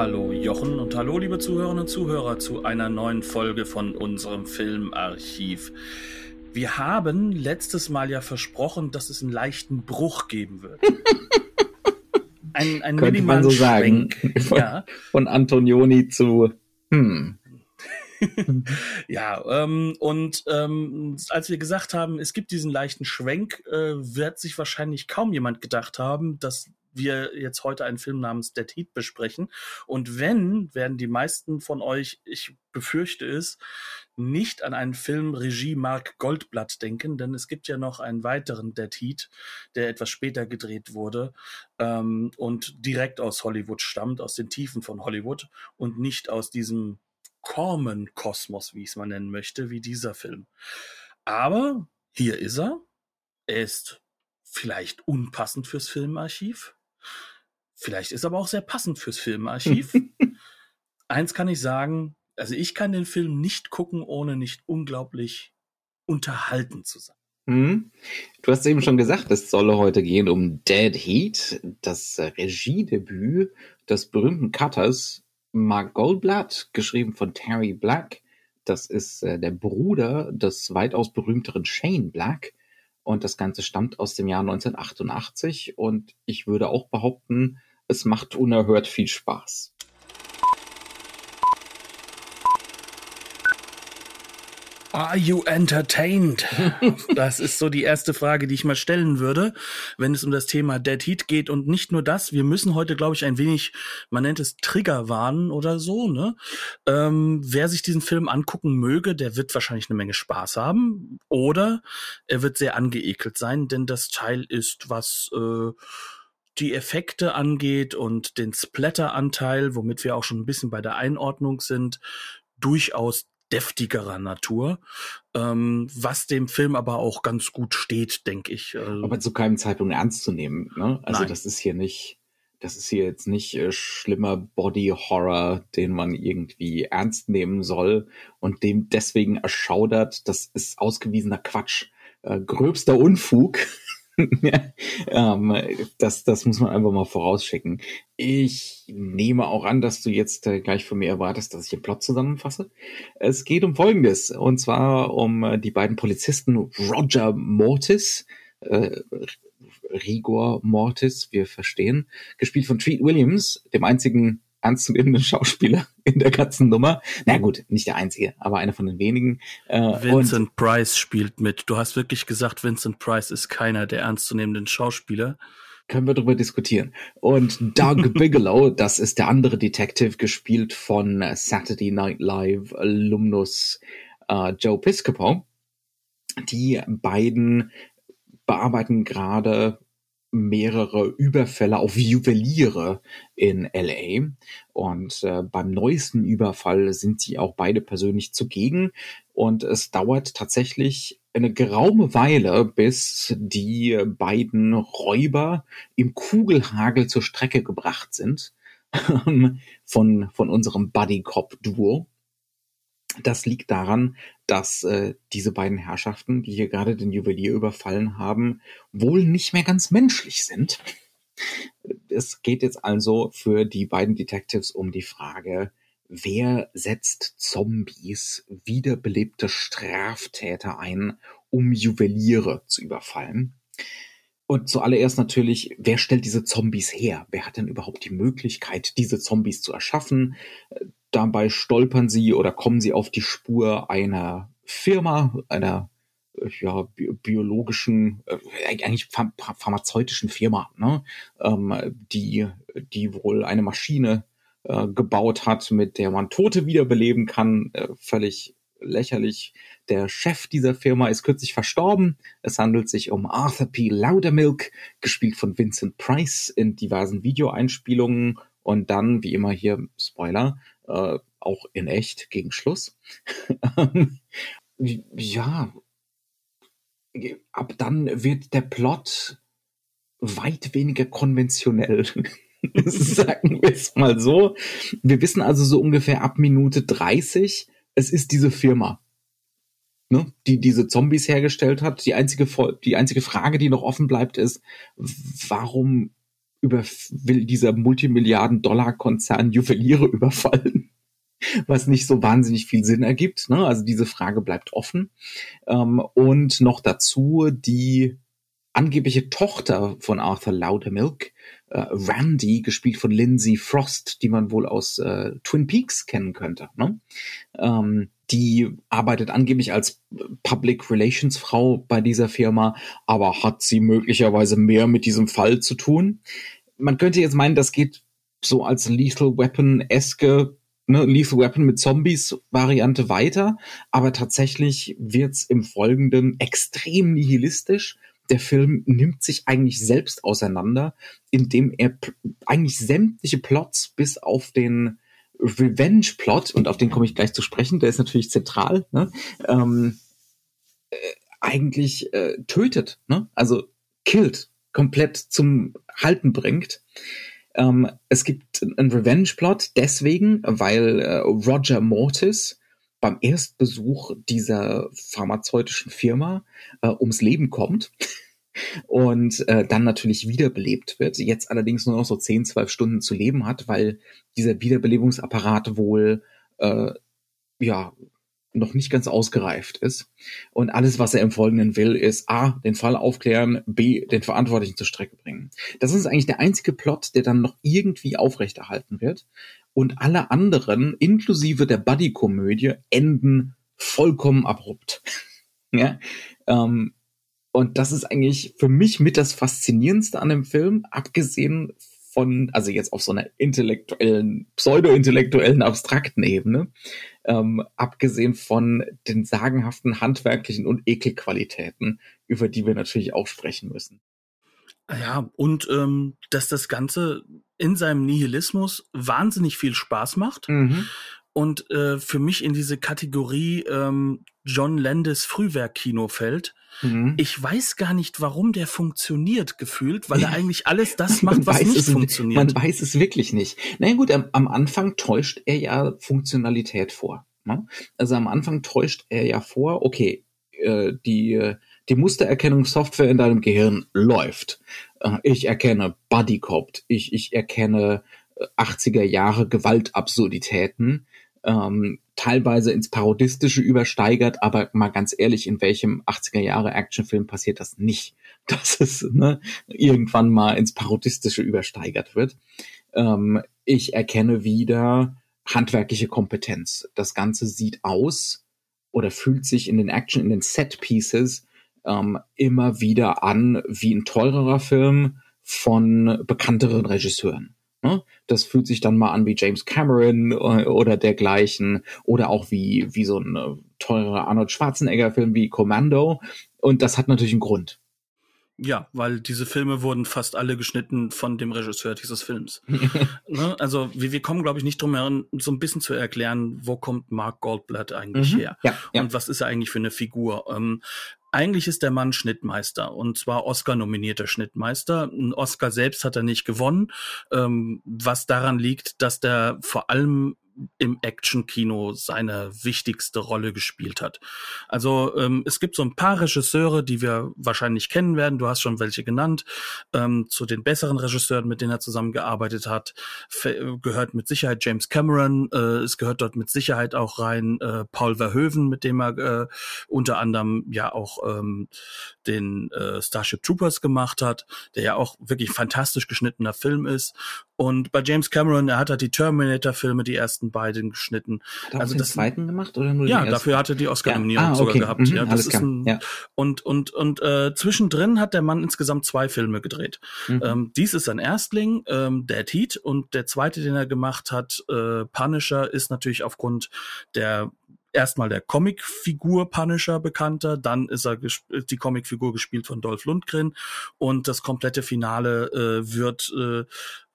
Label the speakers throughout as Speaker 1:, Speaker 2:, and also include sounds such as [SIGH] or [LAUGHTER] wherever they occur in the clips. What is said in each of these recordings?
Speaker 1: Hallo
Speaker 2: Jochen und hallo liebe Zuhörerinnen und Zuhörer zu einer neuen Folge von unserem Filmarchiv. Wir haben letztes Mal ja versprochen, dass es einen leichten Bruch geben wird. [LAUGHS]
Speaker 1: Ein, ein Könnte man so sagen. [LAUGHS] Von, ja. von Antonioni zu hm. [LAUGHS]
Speaker 2: ja, ähm, und ähm, als wir gesagt haben, es gibt diesen leichten Schwenk, äh, wird sich wahrscheinlich kaum jemand gedacht haben, dass wir jetzt heute einen Film namens Dead Heat besprechen. Und wenn, werden die meisten von euch, ich befürchte es, nicht an einen Film Regie Mark Goldblatt denken, denn es gibt ja noch einen weiteren Dead Heat, der etwas später gedreht wurde ähm, und direkt aus Hollywood stammt, aus den Tiefen von Hollywood und nicht aus diesem Corman-Kosmos, wie ich es mal nennen möchte, wie dieser Film. Aber hier ist er. Er ist vielleicht unpassend fürs Filmarchiv. Vielleicht ist aber auch sehr passend fürs Filmarchiv. [LAUGHS] Eins kann ich sagen, also ich kann den Film nicht gucken, ohne nicht unglaublich unterhalten zu sein.
Speaker 1: Mhm. Du hast eben schon gesagt, es solle heute gehen um Dead Heat, das Regiedebüt des berühmten Cutters Mark Goldblatt, geschrieben von Terry Black. Das ist äh, der Bruder des weitaus berühmteren Shane Black. Und das Ganze stammt aus dem Jahr 1988. Und ich würde auch behaupten, es macht unerhört viel Spaß.
Speaker 2: Are you entertained? [LAUGHS] Das ist so die erste Frage, die ich mal stellen würde, wenn es um das Thema Dead Heat geht. Und nicht nur das, wir müssen heute, glaube ich, ein wenig, man nennt es Trigger warnen oder so. Ne? Ähm, wer sich diesen Film angucken möge, der wird wahrscheinlich eine Menge Spaß haben. Oder er wird sehr angeekelt sein, denn das Teil ist, was äh, die Effekte angeht und den Splatter-Anteil, womit wir auch schon ein bisschen bei der Einordnung sind, durchaus deftigerer Natur, ähm, was dem Film aber auch ganz gut steht, denke ich.
Speaker 1: Also, aber zu keinem Zeitpunkt ernst zu nehmen. Ne? Also Nein. das ist hier nicht, das ist hier jetzt nicht äh, schlimmer Body Horror, den man irgendwie ernst nehmen soll und dem deswegen erschaudert. Das ist ausgewiesener Quatsch, äh, gröbster Unfug. [LAUGHS] [LAUGHS] ähm, das, das muss man einfach mal vorausschicken. Ich nehme auch an, dass du jetzt äh, gleich von mir erwartest, dass ich den Plot zusammenfasse. Es geht um Folgendes, und zwar um äh, die beiden Polizisten Roger Mortis, äh, Rigor Mortis, wir verstehen, gespielt von Treat Williams, dem einzigen ernstzunehmenden Schauspieler [LAUGHS] in der ganzen Nummer. Na gut, nicht der einzige, aber einer von den wenigen.
Speaker 2: Äh, Vincent Price spielt mit. Du hast wirklich gesagt, Vincent Price ist keiner der ernstzunehmenden Schauspieler.
Speaker 1: Können wir darüber diskutieren. Und Doug [LAUGHS] Bigelow, das ist der andere Detective, gespielt von Saturday Night Live Alumnus äh, Joe Piscopo. Die beiden bearbeiten gerade mehrere Überfälle auf Juweliere in LA. Und äh, beim neuesten Überfall sind sie auch beide persönlich zugegen. Und es dauert tatsächlich eine geraume Weile, bis die beiden Räuber im Kugelhagel zur Strecke gebracht sind [LAUGHS] von, von unserem Buddy Cop Duo. Das liegt daran, dass äh, diese beiden Herrschaften, die hier gerade den Juwelier überfallen haben, wohl nicht mehr ganz menschlich sind. Es geht jetzt also für die beiden Detectives um die Frage, wer setzt Zombies, wiederbelebte Straftäter ein, um Juweliere zu überfallen? Und zuallererst natürlich, wer stellt diese Zombies her? Wer hat denn überhaupt die Möglichkeit, diese Zombies zu erschaffen? Dabei stolpern sie oder kommen sie auf die Spur einer Firma, einer ja, bi biologischen, äh, eigentlich ph pharmazeutischen Firma, ne? ähm, die, die wohl eine Maschine äh, gebaut hat, mit der man Tote wiederbeleben kann. Äh, völlig lächerlich. Der Chef dieser Firma ist kürzlich verstorben. Es handelt sich um Arthur P. Loudermilk, gespielt von Vincent Price in diversen Videoeinspielungen und dann, wie immer hier, Spoiler, äh, auch in echt gegen Schluss. [LAUGHS] ja, ab dann wird der Plot weit weniger konventionell. [LAUGHS] Sagen wir es mal so. Wir wissen also so ungefähr ab Minute 30, es ist diese Firma, ne, die diese Zombies hergestellt hat. Die einzige, die einzige Frage, die noch offen bleibt, ist, warum über, will dieser Multimilliarden-Dollar-Konzern Juweliere überfallen? was nicht so wahnsinnig viel Sinn ergibt. Ne? Also diese Frage bleibt offen. Ähm, und noch dazu die angebliche Tochter von Arthur Loudermilk, äh, Randy, gespielt von Lindsay Frost, die man wohl aus äh, Twin Peaks kennen könnte. Ne? Ähm, die arbeitet angeblich als Public Relations Frau bei dieser Firma, aber hat sie möglicherweise mehr mit diesem Fall zu tun? Man könnte jetzt meinen, das geht so als Lethal Weapon-eske ne, Lethal Weapon mit Zombies-Variante weiter, aber tatsächlich wird's im Folgenden extrem nihilistisch. Der Film nimmt sich eigentlich selbst auseinander, indem er eigentlich sämtliche Plots bis auf den Revenge-Plot, und auf den komme ich gleich zu sprechen, der ist natürlich zentral, ne, ähm, äh, eigentlich äh, tötet, ne? also killt, komplett zum Halten bringt. Ähm, es gibt einen Revenge-Plot deswegen, weil äh, Roger Mortis beim Erstbesuch dieser pharmazeutischen Firma äh, ums Leben kommt [LAUGHS] und äh, dann natürlich wiederbelebt wird, jetzt allerdings nur noch so 10, 12 Stunden zu leben hat, weil dieser Wiederbelebungsapparat wohl äh, ja noch nicht ganz ausgereift ist. Und alles, was er im Folgenden will, ist A, den Fall aufklären, B, den Verantwortlichen zur Strecke bringen. Das ist eigentlich der einzige Plot, der dann noch irgendwie aufrechterhalten wird. Und alle anderen, inklusive der Buddy-Komödie, enden vollkommen abrupt. [LAUGHS] ja, ähm, und das ist eigentlich für mich mit das Faszinierendste an dem Film, abgesehen von, also jetzt auf so einer intellektuellen, pseudo-intellektuellen, abstrakten Ebene, ähm, abgesehen von den sagenhaften handwerklichen und Ekelqualitäten, über die wir natürlich auch sprechen müssen.
Speaker 2: Ja, und ähm, dass das Ganze in seinem Nihilismus wahnsinnig viel Spaß macht. Mhm. Und äh, für mich in diese Kategorie ähm, John Landis Frühwerk-Kino fällt. Mhm. Ich weiß gar nicht, warum der funktioniert gefühlt, weil er eigentlich alles das macht, was nicht
Speaker 1: es,
Speaker 2: funktioniert.
Speaker 1: Man weiß es wirklich nicht. Na naja, gut, am, am, Anfang täuscht er ja Funktionalität vor. Ne? Also am Anfang täuscht er ja vor, okay, äh, die, die Mustererkennungssoftware in deinem Gehirn läuft. Äh, ich erkenne Bodycop, ich, ich erkenne 80er äh, Jahre Gewaltabsurditäten ähm, teilweise ins Parodistische übersteigert, aber mal ganz ehrlich, in welchem 80er Jahre Actionfilm passiert das nicht, [LAUGHS] dass es ne, irgendwann mal ins Parodistische übersteigert wird. Ähm, ich erkenne wieder handwerkliche Kompetenz. Das Ganze sieht aus oder fühlt sich in den Action, in den Set Pieces ähm, immer wieder an wie ein teurerer Film von bekannteren Regisseuren. Ne? Das fühlt sich dann mal an wie James Cameron äh, oder dergleichen oder auch wie, wie so ein äh, teurer Arnold Schwarzenegger-Film wie Commando. Und das hat natürlich einen Grund.
Speaker 2: Ja, weil diese Filme wurden fast alle geschnitten von dem Regisseur dieses Films. [LAUGHS] ne? Also wir, wir kommen, glaube ich, nicht drum herum, so ein bisschen zu erklären, wo kommt Mark Goldblatt eigentlich mhm. her? Ja, ja. Und was ist er eigentlich für eine Figur? Ähm, eigentlich ist der Mann Schnittmeister und zwar Oscar-nominierter Schnittmeister. Ein Oscar selbst hat er nicht gewonnen, ähm, was daran liegt, dass der vor allem im Action-Kino seine wichtigste Rolle gespielt hat. Also ähm, es gibt so ein paar Regisseure, die wir wahrscheinlich kennen werden. Du hast schon welche genannt. Ähm, zu den besseren Regisseuren, mit denen er zusammengearbeitet hat, gehört mit Sicherheit James Cameron. Äh, es gehört dort mit Sicherheit auch rein äh, Paul Verhoeven, mit dem er äh, unter anderem ja auch ähm, den äh, Starship Troopers gemacht hat, der ja auch wirklich fantastisch geschnittener Film ist. Und bei James Cameron, er hat halt die Terminator-Filme, die ersten beiden geschnitten.
Speaker 1: Hat also den das zweiten gemacht oder nur
Speaker 2: Ja, dafür hatte die Oscar-Nominierung ja. ah, okay. sogar gehabt. Mhm, ja, das ist ein, ja. Und und und äh, zwischendrin hat der Mann insgesamt zwei Filme gedreht. Mhm. Ähm, dies ist sein Erstling, ähm, Dead Heat, und der zweite, den er gemacht hat, äh, Punisher, ist natürlich aufgrund der erstmal der Comicfigur Punisher bekannter, dann ist er die Comicfigur gespielt von Dolph Lundgren und das komplette Finale äh, wird äh,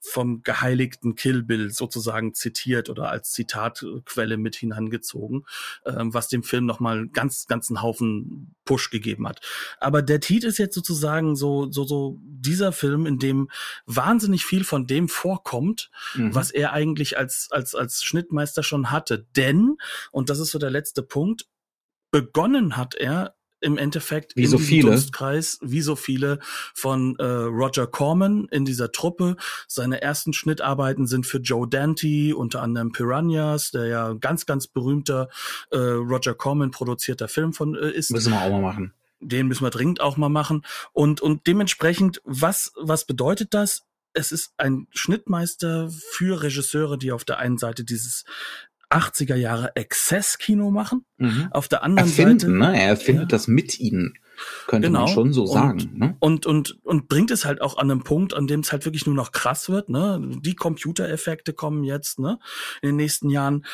Speaker 2: vom geheiligten Kill Bill sozusagen zitiert oder als Zitatquelle mit hinangezogen, ähm, was dem Film nochmal ganz, ganzen Haufen Push gegeben hat. Aber der Titel ist jetzt sozusagen so, so, so dieser Film, in dem wahnsinnig viel von dem vorkommt, mhm. was er eigentlich als, als, als Schnittmeister schon hatte. Denn, und das ist so der letzte Punkt, begonnen hat er im Endeffekt
Speaker 1: wie so viele
Speaker 2: Dunstkreis, wie so viele von äh, Roger Corman in dieser Truppe. Seine ersten Schnittarbeiten sind für Joe Dante, unter anderem Piranhas, der ja ganz ganz berühmter äh, Roger Corman produzierter Film von äh, ist.
Speaker 1: Müssen wir auch mal machen.
Speaker 2: Den müssen wir dringend auch mal machen und und dementsprechend was was bedeutet das? Es ist ein Schnittmeister für Regisseure, die auf der einen Seite dieses 80er Jahre Exzesskino machen. Mhm. Auf der anderen
Speaker 1: Erfinden,
Speaker 2: Seite.
Speaker 1: Ne? Er erfindet ja. das mit ihnen. Könnte genau. man schon so sagen.
Speaker 2: Und,
Speaker 1: ne?
Speaker 2: und, und, und bringt es halt auch an einem Punkt, an dem es halt wirklich nur noch krass wird. Ne? Die Computereffekte kommen jetzt ne? in den nächsten Jahren.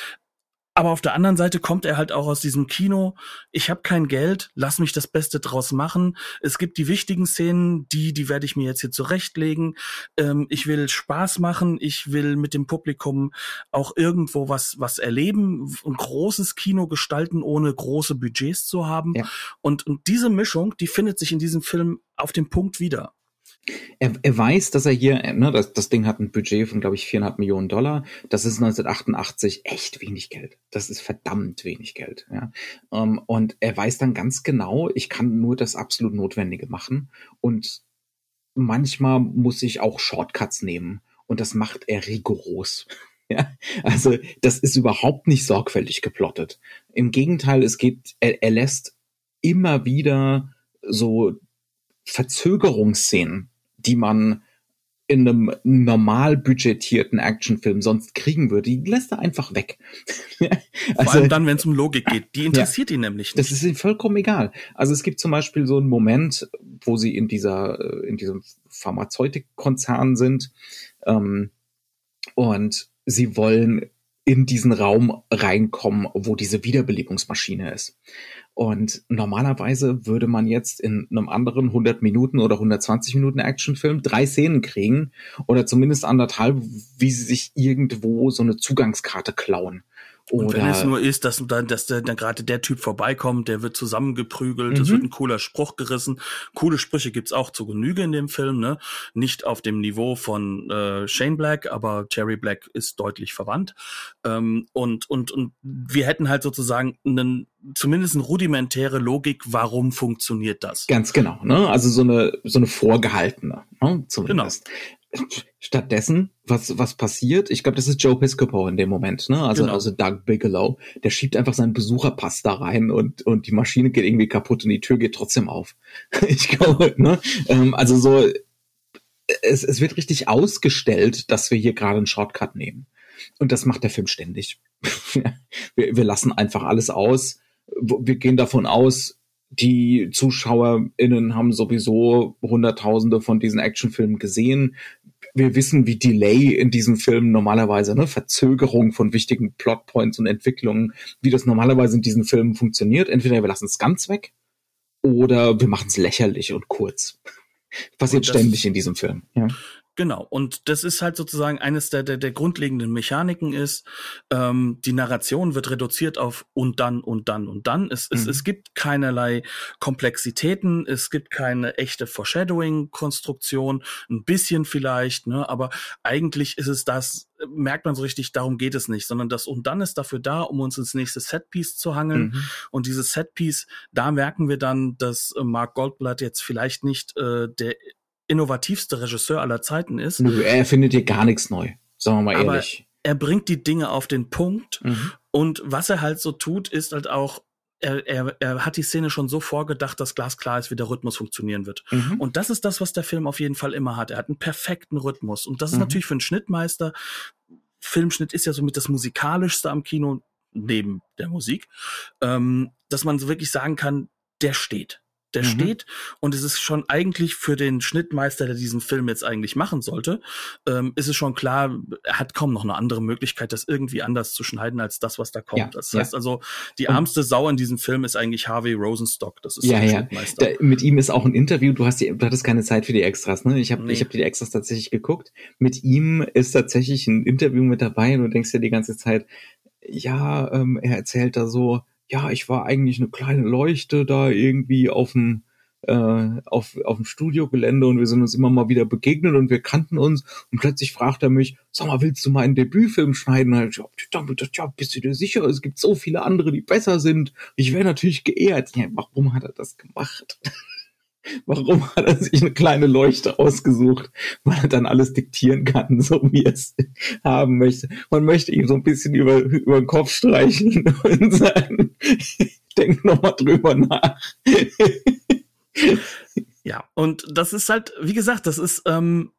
Speaker 2: Aber auf der anderen Seite kommt er halt auch aus diesem Kino. Ich habe kein Geld, lass mich das Beste draus machen. Es gibt die wichtigen Szenen, die, die werde ich mir jetzt hier zurechtlegen. Ähm, ich will Spaß machen, ich will mit dem Publikum auch irgendwo was, was erleben, ein großes Kino gestalten, ohne große Budgets zu haben. Ja. Und, und diese Mischung, die findet sich in diesem Film auf dem Punkt wieder.
Speaker 1: Er, er weiß, dass er hier, ne, das, das Ding hat ein Budget von, glaube ich, viereinhalb Millionen Dollar. Das ist 1988 echt wenig Geld. Das ist verdammt wenig Geld. Ja. Ähm, und er weiß dann ganz genau, ich kann nur das absolut Notwendige machen. Und manchmal muss ich auch Shortcuts nehmen. Und das macht er rigoros. [LAUGHS] Ja, also das ist überhaupt nicht sorgfältig geplottet. Im Gegenteil, es geht, er, er lässt immer wieder so Verzögerungsszenen die man in einem normal budgetierten Actionfilm sonst kriegen würde, die lässt er einfach weg.
Speaker 2: also, Vor allem dann, wenn es um Logik geht. Die interessiert ja, ihn nämlich
Speaker 1: nicht. Das ist ihm vollkommen egal. Also es gibt zum Beispiel so einen Moment, wo sie in dieser, äh, in diesem Pharmazeutikkonzern sind ähm, und sie wollen in diesen Raum reinkommen, wo diese Wiederbelebungsmaschine ist. Und normalerweise würde man jetzt in einem anderen 100 Minuten oder 120 Minuten Actionfilm drei Szenen kriegen oder zumindest anderthalb, wie sie sich irgendwo so eine Zugangskarte klauen.
Speaker 2: Oder und wenn es nur ist, dass dann, dass dann gerade der Typ vorbeikommt, der wird zusammengeprügelt, mhm. es wird ein cooler Spruch gerissen. Coole Sprüche gibt's auch zu Genüge in dem Film, ne? Nicht auf dem Niveau von äh, Shane Black, aber Jerry Black ist deutlich verwandt. Ähm, und, und, und wir hätten halt sozusagen einen zumindest eine rudimentäre Logik, warum funktioniert das?
Speaker 1: Ganz genau, ne? Also so eine so eine vorgehaltene, ne? Zumindest. Stattdessen, was, was passiert? Ich glaube, das ist Joe Piscopo in dem Moment, ne? Also, genau. also Doug Bigelow, der schiebt einfach seinen Besucherpass da rein und, und die Maschine geht irgendwie kaputt und die Tür geht trotzdem auf. [LAUGHS] ich glaube, ne? Ähm, also so, es, es wird richtig ausgestellt, dass wir hier gerade einen Shortcut nehmen. Und das macht der Film ständig. [LAUGHS] wir, wir lassen einfach alles aus. Wir gehen davon aus, die ZuschauerInnen haben sowieso Hunderttausende von diesen Actionfilmen gesehen wir wissen, wie Delay in diesem Film normalerweise, ne, Verzögerung von wichtigen Plotpoints und Entwicklungen, wie das normalerweise in diesen Filmen funktioniert. Entweder wir lassen es ganz weg oder wir machen es lächerlich und kurz. [LAUGHS] Passiert ständig in diesem Film. Ja.
Speaker 2: Genau, und das ist halt sozusagen eines der, der, der grundlegenden Mechaniken ist, ähm, die Narration wird reduziert auf und dann und dann und dann. Es, mhm. es, es gibt keinerlei Komplexitäten, es gibt keine echte Foreshadowing-Konstruktion, ein bisschen vielleicht, ne, aber eigentlich ist es das, merkt man so richtig, darum geht es nicht, sondern das und dann ist dafür da, um uns ins nächste Setpiece zu hangeln. Mhm. Und dieses Setpiece, da merken wir dann, dass äh, Mark Goldblatt jetzt vielleicht nicht äh, der innovativste Regisseur aller Zeiten ist.
Speaker 1: Nö, er findet hier gar nichts neu, sagen wir mal aber ehrlich.
Speaker 2: Er bringt die Dinge auf den Punkt mhm. und was er halt so tut, ist halt auch, er, er, er hat die Szene schon so vorgedacht, dass glasklar ist, wie der Rhythmus funktionieren wird. Mhm. Und das ist das, was der Film auf jeden Fall immer hat. Er hat einen perfekten Rhythmus. Und das ist mhm. natürlich für einen Schnittmeister, Filmschnitt ist ja somit das musikalischste am Kino, neben der Musik, ähm, dass man so wirklich sagen kann, der steht der mhm. steht und es ist schon eigentlich für den Schnittmeister, der diesen Film jetzt eigentlich machen sollte, ähm, ist es schon klar, er hat kaum noch eine andere Möglichkeit, das irgendwie anders zu schneiden als das, was da kommt. Ja, das heißt also, die ärmste Sau in diesem Film ist eigentlich Harvey Rosenstock. Das ist
Speaker 1: ja, der ja. Schnittmeister. Da, mit ihm ist auch ein Interview. Du hast die, du hattest keine Zeit für die Extras, ne? Ich habe nee. ich habe die Extras tatsächlich geguckt. Mit ihm ist tatsächlich ein Interview mit dabei und du denkst dir die ganze Zeit, ja, ähm, er erzählt da so, ja, ich war eigentlich eine kleine Leuchte da irgendwie auf dem äh, auf, auf dem Studiogelände und wir sind uns immer mal wieder begegnet und wir kannten uns und plötzlich fragt er mich, sag mal, willst du meinen Debütfilm schneiden? Und ich, ja, bist du dir sicher? Es gibt so viele andere, die besser sind. Ich wäre natürlich geehrt. Ja, warum hat er das gemacht? [LAUGHS] Warum hat er sich eine kleine Leuchte ausgesucht? Weil er dann alles diktieren kann, so wie er es haben möchte. Man möchte ihm so ein bisschen über, über den Kopf streichen [LAUGHS] und sagen, [LAUGHS] denk nochmal drüber nach.
Speaker 2: ja, und das ist halt, wie gesagt, das ist, ähm,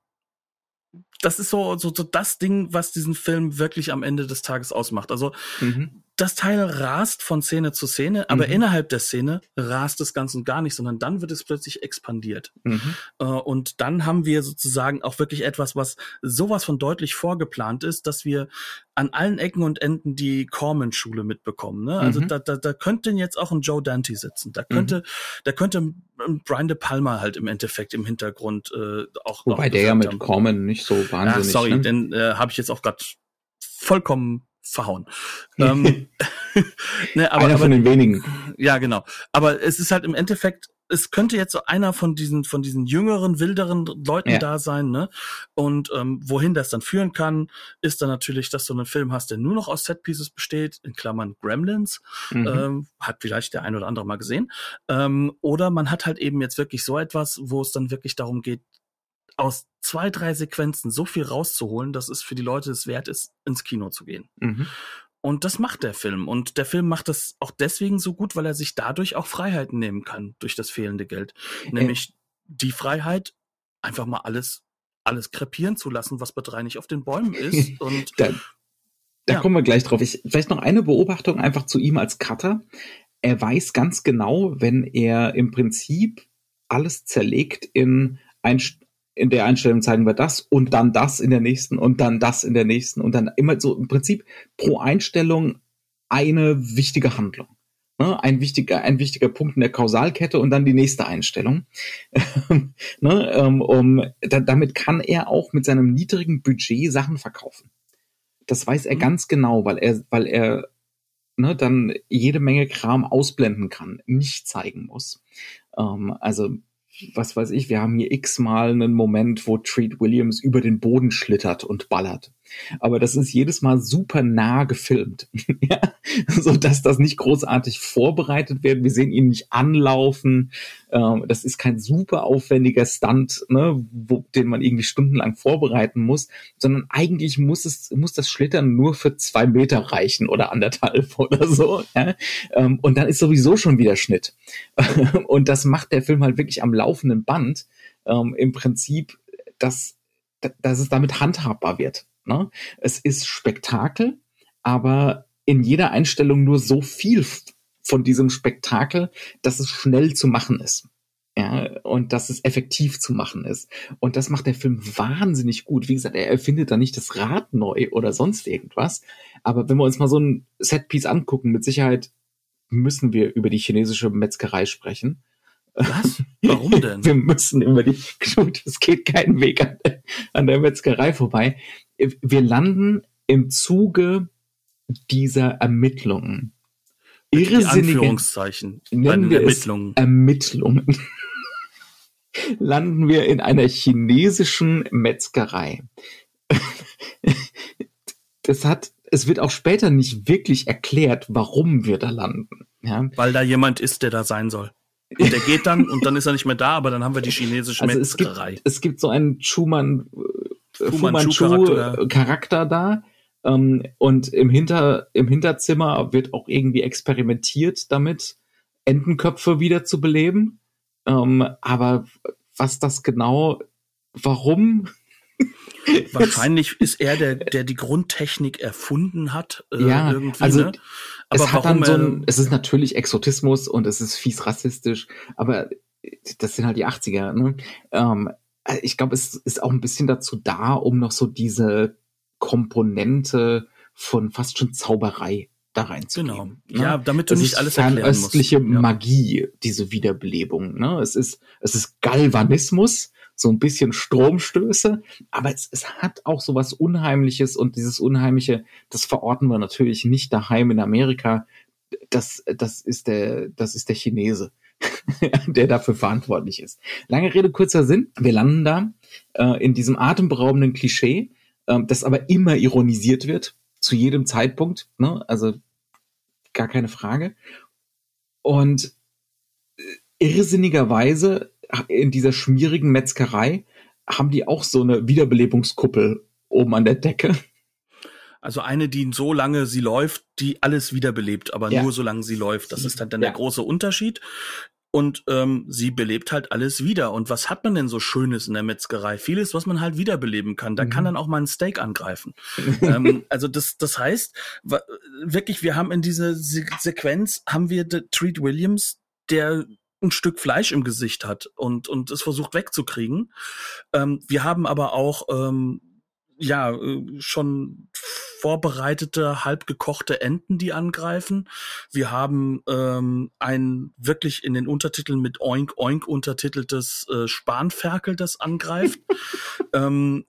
Speaker 2: das ist so, so, so das Ding, was diesen Film wirklich am Ende des Tages ausmacht. Also mhm das Teil rast von Szene zu Szene, aber mhm. innerhalb der Szene rast das Ganze gar nicht, sondern dann wird es plötzlich expandiert. Mhm. Äh, und dann haben wir sozusagen auch wirklich etwas, was sowas von deutlich vorgeplant ist, dass wir an allen Ecken und Enden die Corman-Schule mitbekommen. Ne? Also mhm. da, da, da könnte jetzt auch ein Joe Dante sitzen. Da könnte, mhm. da könnte Brian De Palma halt im Endeffekt im Hintergrund äh, auch.
Speaker 1: Wobei auch der ja mit haben. Corman nicht so wahnsinnig.
Speaker 2: Ach, sorry,
Speaker 1: ne?
Speaker 2: denn äh, habe ich jetzt auch gerade vollkommen verhauen. [LAUGHS] ähm, [LAUGHS]
Speaker 1: ne, aber, einer von den wenigen.
Speaker 2: Ja, genau. Aber es ist halt im Endeffekt, es könnte jetzt so einer von diesen von diesen jüngeren, wilderen Leuten ja. da sein, ne? Und ähm, wohin das dann führen kann, ist dann natürlich, dass du einen Film hast, der nur noch aus Setpieces besteht, in Klammern Gremlins, mhm. ähm, hat vielleicht der ein oder andere mal gesehen. Ähm, oder man hat halt eben jetzt wirklich so etwas, wo es dann wirklich darum geht, aus zwei, drei Sequenzen so viel rauszuholen, dass es für die Leute es wert ist, ins Kino zu gehen. Mhm. Und das macht der Film. Und der Film macht das auch deswegen so gut, weil er sich dadurch auch Freiheiten nehmen kann durch das fehlende Geld. Nämlich äh. die Freiheit, einfach mal alles, alles krepieren zu lassen, was bei drei nicht auf den Bäumen [LAUGHS] ist. Und
Speaker 1: da, da ja. kommen wir gleich drauf. Ich, vielleicht noch eine Beobachtung einfach zu ihm als Cutter. Er weiß ganz genau, wenn er im Prinzip alles zerlegt in ein, in der Einstellung zeigen wir das und dann das in der nächsten und dann das in der nächsten und dann immer so im Prinzip pro Einstellung eine wichtige Handlung. Ne? Ein wichtiger, ein wichtiger Punkt in der Kausalkette und dann die nächste Einstellung. [LAUGHS] ne? Ähm, um, da, damit kann er auch mit seinem niedrigen Budget Sachen verkaufen. Das weiß er mhm. ganz genau, weil er, weil er ne, dann jede Menge Kram ausblenden kann, nicht zeigen muss. Ähm, also was weiß ich, wir haben hier x-mal einen Moment, wo Treat Williams über den Boden schlittert und ballert aber das ist jedes Mal super nah gefilmt, [LAUGHS] ja, so dass das nicht großartig vorbereitet wird. Wir sehen ihn nicht anlaufen. Ähm, das ist kein super aufwendiger Stunt, ne, wo, den man irgendwie stundenlang vorbereiten muss, sondern eigentlich muss es muss das Schlittern nur für zwei Meter reichen oder anderthalb [LAUGHS] oder so. Ja? Ähm, und dann ist sowieso schon wieder Schnitt. [LAUGHS] und das macht der Film halt wirklich am laufenden Band. Ähm, Im Prinzip, dass dass es damit handhabbar wird. Ne? Es ist Spektakel, aber in jeder Einstellung nur so viel von diesem Spektakel, dass es schnell zu machen ist. Ja, und dass es effektiv zu machen ist. Und das macht der Film wahnsinnig gut. Wie gesagt, er erfindet da nicht das Rad neu oder sonst irgendwas. Aber wenn wir uns mal so ein Setpiece angucken, mit Sicherheit müssen wir über die chinesische Metzgerei sprechen.
Speaker 2: Was? [LAUGHS] Warum denn?
Speaker 1: Wir müssen über die, gut, [LAUGHS] es geht keinen Weg an, an der Metzgerei vorbei wir landen im Zuge dieser Ermittlungen.
Speaker 2: Irrsinnige Anführungszeichen
Speaker 1: nennen wir Ermittlungen. Ermittlungen. [LAUGHS] landen wir in einer chinesischen Metzgerei. [LAUGHS] das hat, es wird auch später nicht wirklich erklärt, warum wir da landen. Ja?
Speaker 2: Weil da jemand ist, der da sein soll. Und der geht dann [LAUGHS] und dann ist er nicht mehr da, aber dann haben wir die chinesische also Metzgerei.
Speaker 1: Es gibt, es gibt so einen Schumann Fu Manchu-Charakter Charakter da. Ähm, und im, Hinter, im Hinterzimmer wird auch irgendwie experimentiert damit, Entenköpfe wieder zu beleben. Ähm, aber was das genau, warum? [LAUGHS]
Speaker 2: Wahrscheinlich ist er der, der die Grundtechnik erfunden hat.
Speaker 1: Äh, ja, also ne? aber es hat dann so ein, es ist natürlich Exotismus und es ist fies rassistisch, aber das sind halt die 80er. Ne? Ähm, ich glaube, es ist auch ein bisschen dazu da, um noch so diese Komponente von fast schon Zauberei da reinzugeben.
Speaker 2: Genau. Ne? Ja, damit du
Speaker 1: es
Speaker 2: nicht alles erklären
Speaker 1: musst. östliche
Speaker 2: Ja.
Speaker 1: Magie, diese Wiederbelebung. Ne? Es ist, es ist Galvanismus, so ein bisschen Stromstöße, aber es, es hat auch so was Unheimliches und dieses Unheimliche, das verorten wir natürlich nicht daheim in Amerika. Das, das ist der, das ist der Chinese, [LAUGHS] der dafür verantwortlich ist. Lange Rede, kurzer Sinn. Wir landen da äh, in diesem atemberaubenden Klischee, äh, das aber immer ironisiert wird, zu jedem Zeitpunkt. Ne? Also gar keine Frage. Und äh, irrsinnigerweise in dieser schmierigen Metzgerei haben die auch so eine Wiederbelebungskuppel oben an der Decke.
Speaker 2: Also eine, die so lange sie läuft, die alles wiederbelebt, aber
Speaker 1: Ja.
Speaker 2: nur solange sie läuft. Das ist dann, dann
Speaker 1: Ja.
Speaker 2: der große Unterschied. Und ähm, sie belebt halt alles wieder. Und was hat man denn so Schönes in der Metzgerei? Vieles, was man halt wiederbeleben kann. Da
Speaker 1: Mhm.
Speaker 2: kann dann auch mal ein Steak angreifen. [LAUGHS] ähm, also das, das heißt, wirklich, wir haben in dieser Se Sequenz, haben wir Treat Williams, der ein Stück Fleisch im Gesicht hat und, und es versucht wegzukriegen. Ähm, wir haben aber auch ähm, ja äh, schon vorbereitete, halb gekochte Enten, die angreifen. Wir haben ähm, ein wirklich in den Untertiteln mit Oink Oink untertiteltes äh, Spanferkel, das angreift. [LAUGHS] ähm,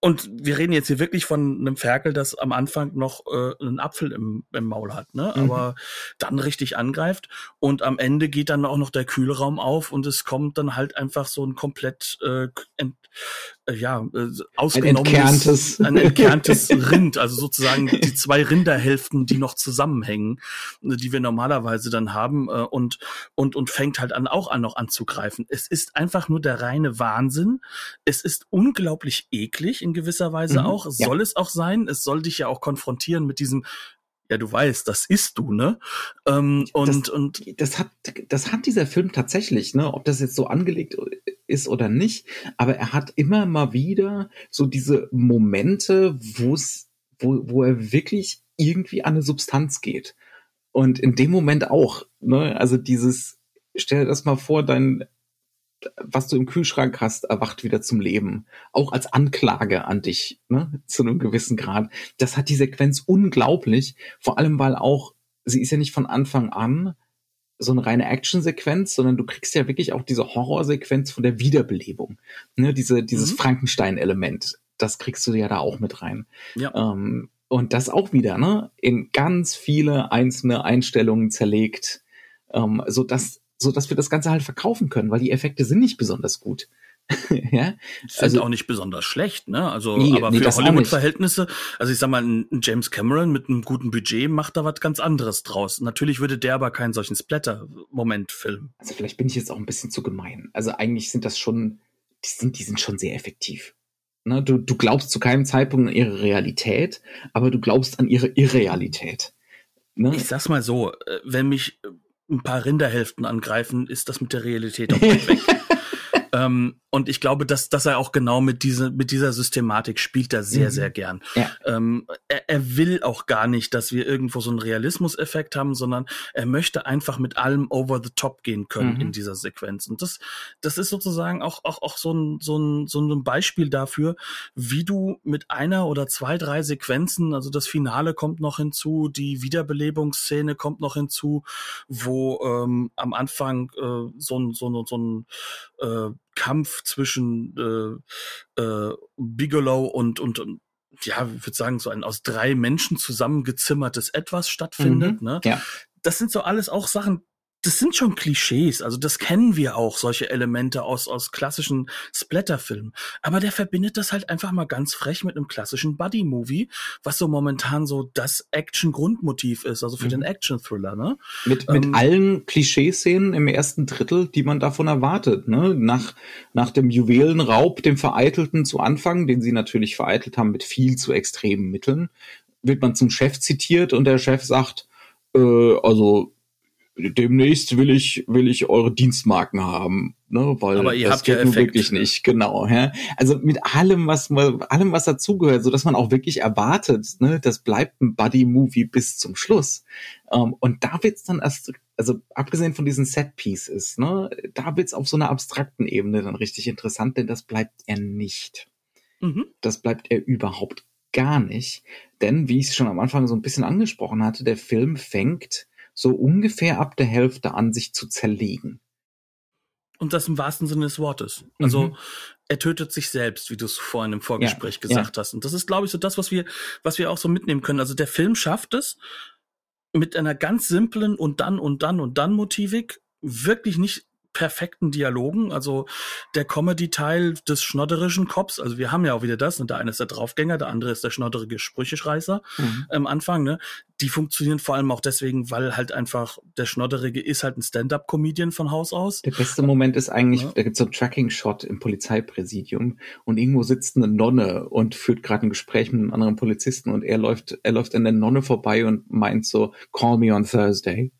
Speaker 2: und wir reden jetzt hier wirklich von einem Ferkel, das am Anfang noch äh, einen Apfel im, im Maul hat, ne?
Speaker 1: Mhm.
Speaker 2: Aber dann richtig angreift. Und am Ende geht dann auch noch der Kühlraum auf und es kommt dann halt einfach so ein komplett äh, ent, ja, äh, ausgenommenes,
Speaker 1: entkerntes-
Speaker 2: ein entkerntes [LAUGHS] Rind, also sozusagen die zwei Rinderhälften, die noch zusammenhängen, äh, die wir normalerweise dann haben äh, und und und fängt halt an auch an noch anzugreifen. Es ist einfach nur der reine Wahnsinn. Es ist unglaublich eklig in gewisser Weise
Speaker 1: Mhm,
Speaker 2: auch.
Speaker 1: ja.
Speaker 2: Soll es auch sein. Es soll dich ja auch konfrontieren mit diesem ja, du weißt, das isst du, ne? Ähm, und, und
Speaker 1: Das hat, das hat dieser Film tatsächlich, ne, ob das jetzt so angelegt ist oder nicht, aber er hat immer mal wieder so diese Momente, wo es, wo, wo er wirklich irgendwie an eine Substanz geht. Und in dem Moment auch, ne, also dieses, stell dir das mal vor, dein, was du im Kühlschrank hast, erwacht wieder zum Leben. Auch als Anklage an dich, ne, zu einem gewissen Grad. Das hat die Sequenz unglaublich, vor allem weil auch, sie ist ja nicht von Anfang an so eine reine Action-Sequenz, sondern du kriegst ja wirklich auch diese Horrorsequenz von der Wiederbelebung. Ne, diese, dieses
Speaker 2: Mhm.
Speaker 1: Frankenstein-Element, das kriegst du ja da auch mit rein.
Speaker 2: ja.
Speaker 1: Ähm, und das auch wieder, ne, in ganz viele einzelne Einstellungen zerlegt, ähm, so dass, so dass wir das Ganze halt verkaufen können, weil die Effekte sind nicht besonders gut. [LAUGHS] ja,
Speaker 2: sind
Speaker 1: also-
Speaker 2: auch nicht besonders schlecht, ne? Also,
Speaker 1: Nee,
Speaker 2: aber
Speaker 1: nee,
Speaker 2: für Hollywood-Verhältnisse, also ich sag mal, ein James Cameron mit einem guten Budget macht da was ganz anderes draus. Natürlich würde der aber keinen solchen Splatter-Moment filmen.
Speaker 1: also vielleicht bin ich jetzt auch ein bisschen zu gemein. Also eigentlich sind das schon, die sind, die sind schon sehr effektiv. Ne, du, du glaubst zu keinem Zeitpunkt an ihre Realität, aber du glaubst an ihre Irrealität. Ne?
Speaker 2: Ich sag's mal so, äh, wenn mich ein paar Rinderhälften angreifen, ist das mit der Realität [LAUGHS] auch weit weg. Ähm, und ich glaube, dass, dass er auch genau mit, diese, mit dieser Systematik spielt er sehr,
Speaker 1: Mhm.
Speaker 2: sehr gern.
Speaker 1: Ja.
Speaker 2: Ähm, er, er will auch gar nicht, dass wir irgendwo so einen Realismus-Effekt haben, sondern er möchte einfach mit allem over the top gehen können
Speaker 1: Mhm.
Speaker 2: in dieser Sequenz. Und das, das ist sozusagen auch, auch, auch so, ein, so, ein, so ein Beispiel dafür, wie du mit einer oder zwei, drei Sequenzen, also das Finale kommt noch hinzu, die Wiederbelebungsszene kommt noch hinzu, wo ähm, am Anfang äh, so ein, so ein, so ein äh, Kampf zwischen äh, äh, Bigelow und, und, und ja, ich würde sagen, so ein aus drei Menschen zusammengezimmertes Etwas stattfindet.
Speaker 1: Mhm.
Speaker 2: Ne?
Speaker 1: Ja.
Speaker 2: Das sind so alles auch Sachen, das sind schon Klischees, also das kennen wir auch, solche Elemente aus, aus klassischen Splatterfilmen. Aber der verbindet das halt einfach mal ganz frech mit einem klassischen Buddy-Movie, was so momentan so das Action-Grundmotiv ist, also für
Speaker 1: Mhm.
Speaker 2: den Action-Thriller, ne?
Speaker 1: Mit, mit
Speaker 2: Ähm,
Speaker 1: allen Klischeeszenen im ersten Drittel, die man davon erwartet. Ne? Nach, nach dem Juwelenraub, dem Vereitelten zu Anfang, den sie natürlich vereitelt haben mit viel zu extremen Mitteln, wird man zum Chef zitiert und der Chef sagt, äh, also demnächst will ich, will ich eure Dienstmarken haben, ne, weil
Speaker 2: Aber ihr
Speaker 1: das
Speaker 2: habt ja
Speaker 1: geht nun
Speaker 2: Effekt,
Speaker 1: wirklich
Speaker 2: ne?
Speaker 1: nicht, genau, ja. Also mit allem, was man, allem, was dazugehört, so dass man auch wirklich erwartet, ne, das bleibt ein Buddy-Movie bis zum Schluss. Ähm, und da wird's dann erst, also abgesehen von diesen Set-Pieces, ne, da wird's auf so einer abstrakten Ebene dann richtig interessant, denn das bleibt er nicht
Speaker 2: Mhm.
Speaker 1: das bleibt er überhaupt gar nicht. Denn, wie ich es schon am Anfang so ein bisschen angesprochen hatte, der Film fängt so ungefähr ab der Hälfte an, sich zu zerlegen.
Speaker 2: Und das im wahrsten Sinne des Wortes. Also
Speaker 1: Mhm.
Speaker 2: er tötet sich selbst, wie du es vorhin im Vorgespräch
Speaker 1: Ja,
Speaker 2: gesagt hast. Und das ist, glaube ich, so das, was wir, was wir auch so mitnehmen können. Also der Film schafft es, mit einer ganz simplen und dann und dann und dann Motivik wirklich nicht perfekten Dialogen, also der Comedy-Teil des schnodderischen Cops, also wir haben ja auch wieder das, und der eine ist der Draufgänger, der andere ist der schnodderige Sprücheschreißer am Anfang, ne? Die funktionieren vor allem auch deswegen, weil halt einfach der Schnodderige ist halt ein Stand-up-Comedian von Haus aus.
Speaker 1: Der beste Moment ist eigentlich,
Speaker 2: Ja.
Speaker 1: da gibt's so einen Tracking-Shot im Polizeipräsidium und irgendwo sitzt eine Nonne und führt gerade ein Gespräch mit einem anderen Polizisten und er läuft, er läuft an der Nonne vorbei und meint so, call me on Thursday.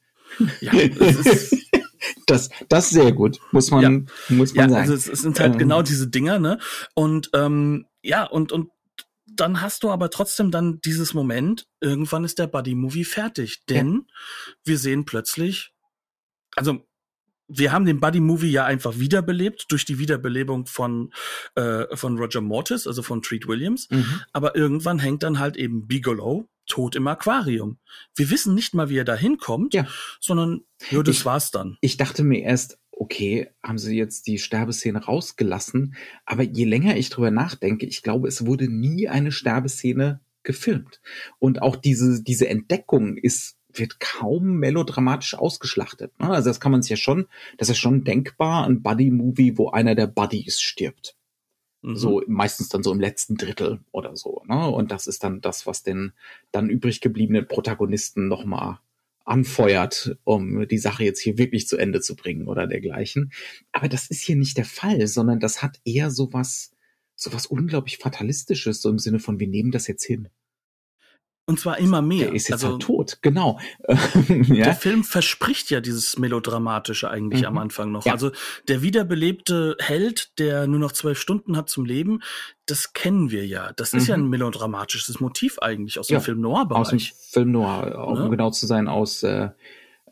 Speaker 2: Ja, es ist, [LAUGHS]
Speaker 1: Das, das ist sehr gut, muss man, muss
Speaker 2: Ja,
Speaker 1: man sagen.
Speaker 2: also es, es sind halt
Speaker 1: Ähm.
Speaker 2: genau diese Dinger, ne? Und ähm, ja, und, und dann hast du aber trotzdem dann dieses Moment, irgendwann ist der Buddy-Movie fertig. Denn wir sehen plötzlich, also wir haben den Buddy-Movie ja einfach wiederbelebt durch die Wiederbelebung von, äh, von Roger Mortis, also von Treat Williams.
Speaker 1: Mhm.
Speaker 2: Aber irgendwann hängt dann halt eben Bigelow tot im Aquarium. Wir wissen nicht mal, wie er da hinkommt,
Speaker 1: Ja.
Speaker 2: sondern ja, das
Speaker 1: Ich-
Speaker 2: war's dann.
Speaker 1: ich dachte mir erst, okay, haben sie jetzt die Sterbeszene rausgelassen, aber je länger ich drüber nachdenke, ich glaube, es wurde nie eine Sterbeszene gefilmt. Und auch diese, diese Entdeckung ist, wird kaum melodramatisch ausgeschlachtet. ne? Also das kann man sich ja schon, das ist schon denkbar, ein Buddy-Movie, wo einer der Buddies stirbt.
Speaker 2: Mhm.
Speaker 1: So meistens dann so im letzten Drittel oder so. Ne? Und das ist dann das, was den dann übrig gebliebenen Protagonisten nochmal anfeuert, um die Sache jetzt hier wirklich zu Ende zu bringen oder dergleichen. Aber das ist hier nicht der Fall, sondern das hat eher sowas, sowas unglaublich Fatalistisches, so im Sinne von, wir nehmen das jetzt hin.
Speaker 2: Und zwar immer mehr.
Speaker 1: Der ist jetzt
Speaker 2: also,
Speaker 1: halt tot, genau. [LAUGHS]
Speaker 2: Der
Speaker 1: ja?
Speaker 2: Film verspricht ja dieses Melodramatische eigentlich
Speaker 1: Mhm.
Speaker 2: am Anfang noch.
Speaker 1: Ja.
Speaker 2: Also der wiederbelebte Held, der nur noch zwölf Stunden hat zum Leben, das kennen wir ja. Das ist
Speaker 1: Mhm.
Speaker 2: ja ein melodramatisches Motiv eigentlich aus
Speaker 1: Ja,
Speaker 2: dem Film
Speaker 1: aus dem
Speaker 2: Noir-Bereich.
Speaker 1: Film Noir, um
Speaker 2: Ne?
Speaker 1: genau zu sein, aus äh,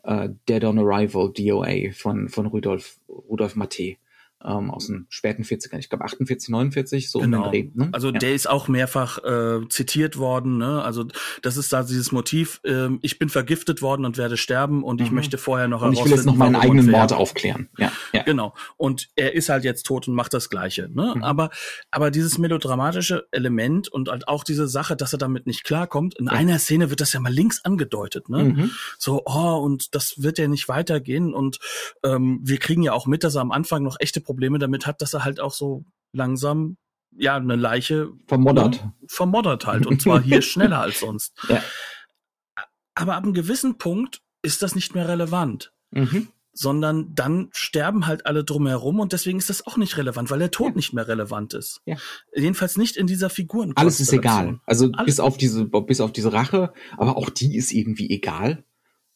Speaker 1: äh, Dead on Arrival, DOA von, von Rudolf, Rudolf Matte. Ähm, aus den späten 40ern, ich glaube 48, 49, so
Speaker 2: Genau.
Speaker 1: um den Dreh. Ne?
Speaker 2: Also
Speaker 1: ja.
Speaker 2: der ist auch mehrfach äh, zitiert worden. Ne? Also das ist da dieses Motiv, ähm, ich bin vergiftet worden und werde sterben und ich
Speaker 1: Mhm.
Speaker 2: möchte vorher noch
Speaker 1: Und ich will jetzt noch meinen eigenen. Mord aufklären. Ja, ja.
Speaker 2: Genau. Und er ist halt jetzt tot und macht das Gleiche. Ne?
Speaker 1: Mhm.
Speaker 2: Aber, aber dieses melodramatische Element und halt auch diese Sache, dass er damit nicht klarkommt, in
Speaker 1: Ja.
Speaker 2: einer Szene wird das ja mal links angedeutet. Ne?
Speaker 1: Mhm.
Speaker 2: So, oh, und das wird ja nicht weitergehen. Und ähm, wir kriegen ja auch mit, dass er am Anfang noch echte Probleme damit hat, dass er halt auch so langsam ja eine Leiche
Speaker 1: Vermoddert.
Speaker 2: vermoddert halt. Und zwar hier [LAUGHS] schneller als sonst.
Speaker 1: Ja.
Speaker 2: Aber ab einem gewissen Punkt ist das nicht mehr relevant
Speaker 1: Mhm.
Speaker 2: sondern dann sterben halt alle drumherum und deswegen ist das auch nicht relevant, weil der Tod
Speaker 1: Ja.
Speaker 2: nicht mehr relevant ist.
Speaker 1: Ja.
Speaker 2: Jedenfalls nicht in dieser Figuren.
Speaker 1: Alles ist egal. Also
Speaker 2: Alles.
Speaker 1: bis auf diese, bis auf diese Rache, aber auch die ist irgendwie egal.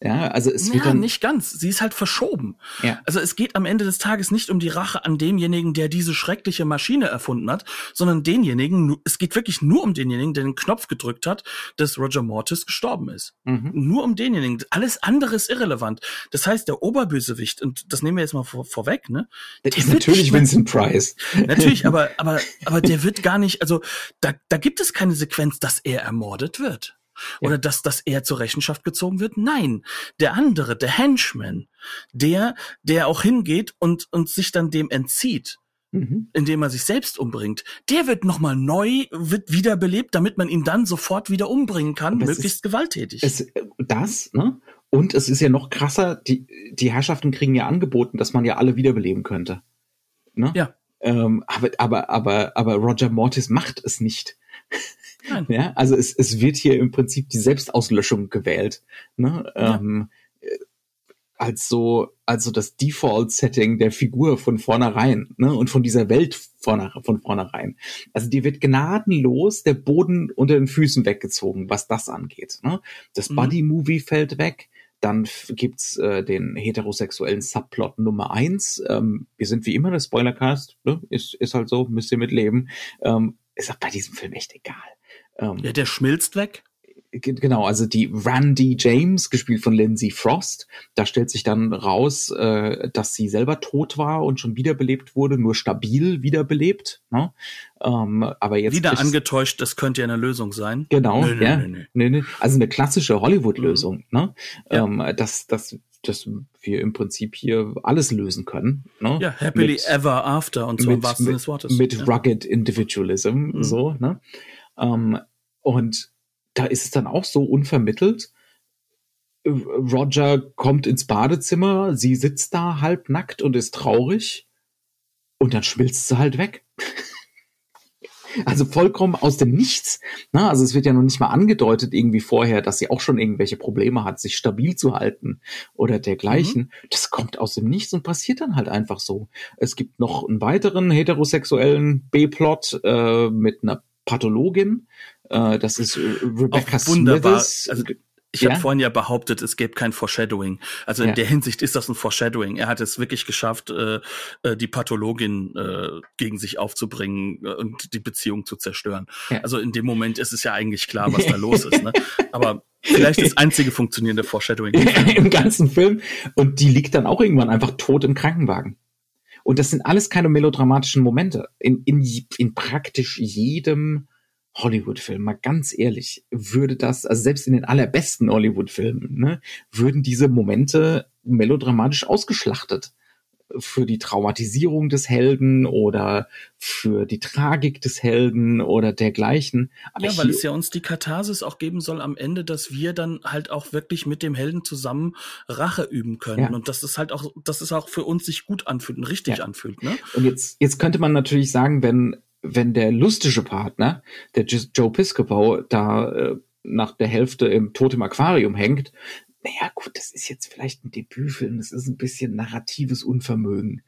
Speaker 1: Ja, also es wird
Speaker 2: Ja,
Speaker 1: dann
Speaker 2: nicht ganz. Sie ist halt verschoben.
Speaker 1: Ja.
Speaker 2: Also es geht am Ende des Tages nicht um die Rache an demjenigen, der diese schreckliche Maschine erfunden hat, sondern denjenigen, es geht wirklich nur um denjenigen, der den Knopf gedrückt hat, dass Roger Mortis gestorben ist.
Speaker 1: Mhm.
Speaker 2: Nur um denjenigen. Alles andere ist irrelevant. Das heißt, der Oberbösewicht, und das nehmen wir jetzt mal vor, vorweg, ne?
Speaker 1: Das ist natürlich Vincent Price. [LAUGHS]
Speaker 2: Natürlich, aber, aber, [LAUGHS] aber der wird gar nicht, also da, da gibt es keine Sequenz, dass er ermordet wird.
Speaker 1: Ja.
Speaker 2: Oder dass, dass er zur Rechenschaft gezogen wird. Nein, der andere, der Henchman, der, der auch hingeht und, und sich dann dem entzieht,
Speaker 1: Mhm.
Speaker 2: indem er sich selbst umbringt, der wird nochmal neu, wird wiederbelebt, damit man ihn dann sofort wieder umbringen kann, möglichst
Speaker 1: ist-
Speaker 2: gewalttätig.
Speaker 1: Es, das, ne? Und es ist ja noch krasser, die, die Herrschaften kriegen ja angeboten, dass man ja alle wiederbeleben könnte. Ne?
Speaker 2: Ja.
Speaker 1: Ähm, aber, aber, aber, aber Roger Mortis macht es nicht.
Speaker 2: Nein.
Speaker 1: Ja, also es, es wird hier im Prinzip die Selbstauslöschung gewählt. Ne?
Speaker 2: Ja.
Speaker 1: Ähm, äh, als so, also das Default-Setting der Figur von vornherein, ne, und von dieser Welt vorne, von vornherein. Also dir wird gnadenlos der Boden unter den Füßen weggezogen, was das angeht. Ne? Das
Speaker 2: Mhm.
Speaker 1: Buddy-Movie fällt weg, Dann gibt's äh, den heterosexuellen Subplot Nummer eins. Ähm, wir sind wie immer der Spoilercast, ne? ist, ist halt so, müsst ihr mitleben. Ähm, ist auch bei diesem Film echt egal.
Speaker 2: Ähm, ja, der schmilzt weg
Speaker 1: genau, also die Randy James, gespielt von Lindsay Frost, da stellt sich dann raus, äh, dass sie selber tot war und schon wiederbelebt wurde, nur stabil wiederbelebt. Ne?
Speaker 2: Ähm, aber jetzt wieder angetäuscht, das könnte ja eine Lösung sein.
Speaker 1: Genau, nö, nö, ja, nö, also eine klassische Hollywood-Lösung, mhm. ne? Ja. Ähm, dass, dass, dass wir im Prinzip hier alles lösen können. Ne?
Speaker 2: Ja, happily mit, ever after und zwar im wahrsten Sinne
Speaker 1: des Wortes. Mit ja. rugged Individualism, mhm. so, ne? Ähm, und da ist es dann auch so unvermittelt. Roger kommt ins Badezimmer, sie sitzt da halbnackt und ist traurig und dann schmilzt sie halt weg. [LAUGHS] also vollkommen aus dem Nichts. Na, also es wird ja noch nicht mal angedeutet irgendwie vorher, dass sie auch schon irgendwelche Probleme hat, sich stabil zu halten oder dergleichen. Mhm. Das kommt aus dem Nichts und passiert dann halt einfach so. Es gibt noch einen weiteren heterosexuellen B-Plot äh, mit einer Pathologin, äh, das ist äh, Rebecca Auch wunderbar. Smithers.
Speaker 2: Also, ich ja? habe vorhin ja behauptet, es gäbe kein Foreshadowing. Also in ja. der Hinsicht ist das ein Foreshadowing. Er hat es wirklich geschafft, äh, äh, die Pathologin äh, gegen sich aufzubringen äh, und die Beziehung zu zerstören. Ja. Also in dem Moment ist es ja eigentlich klar, was da [LAUGHS] los ist. Ne? Aber vielleicht das einzige funktionierende Foreshadowing [LAUGHS]
Speaker 1: im ganzen Film. Und die liegt dann auch irgendwann einfach tot im Krankenwagen. Und das sind alles keine melodramatischen Momente. In, in, in praktisch jedem Hollywood-Film, mal ganz ehrlich, würde das, also selbst in den allerbesten Hollywood-Filmen, ne, würden diese Momente melodramatisch ausgeschlachtet für die Traumatisierung des Helden oder für die Tragik des Helden oder dergleichen.
Speaker 2: Aber ja, weil es ja uns die Katharsis auch geben soll am Ende, dass wir dann halt auch wirklich mit dem Helden zusammen Rache üben können. Ja. Und das ist halt auch, dass es auch für uns sich gut anfühlt und richtig ja. anfühlt. Ne?
Speaker 1: Und jetzt, jetzt könnte man natürlich sagen, wenn wenn der lustige Partner, der Joe Piscopo, da äh, nach der Hälfte im Tod im Aquarium hängt, naja, gut, das ist jetzt vielleicht ein Debütfilm, das ist ein bisschen narratives Unvermögen.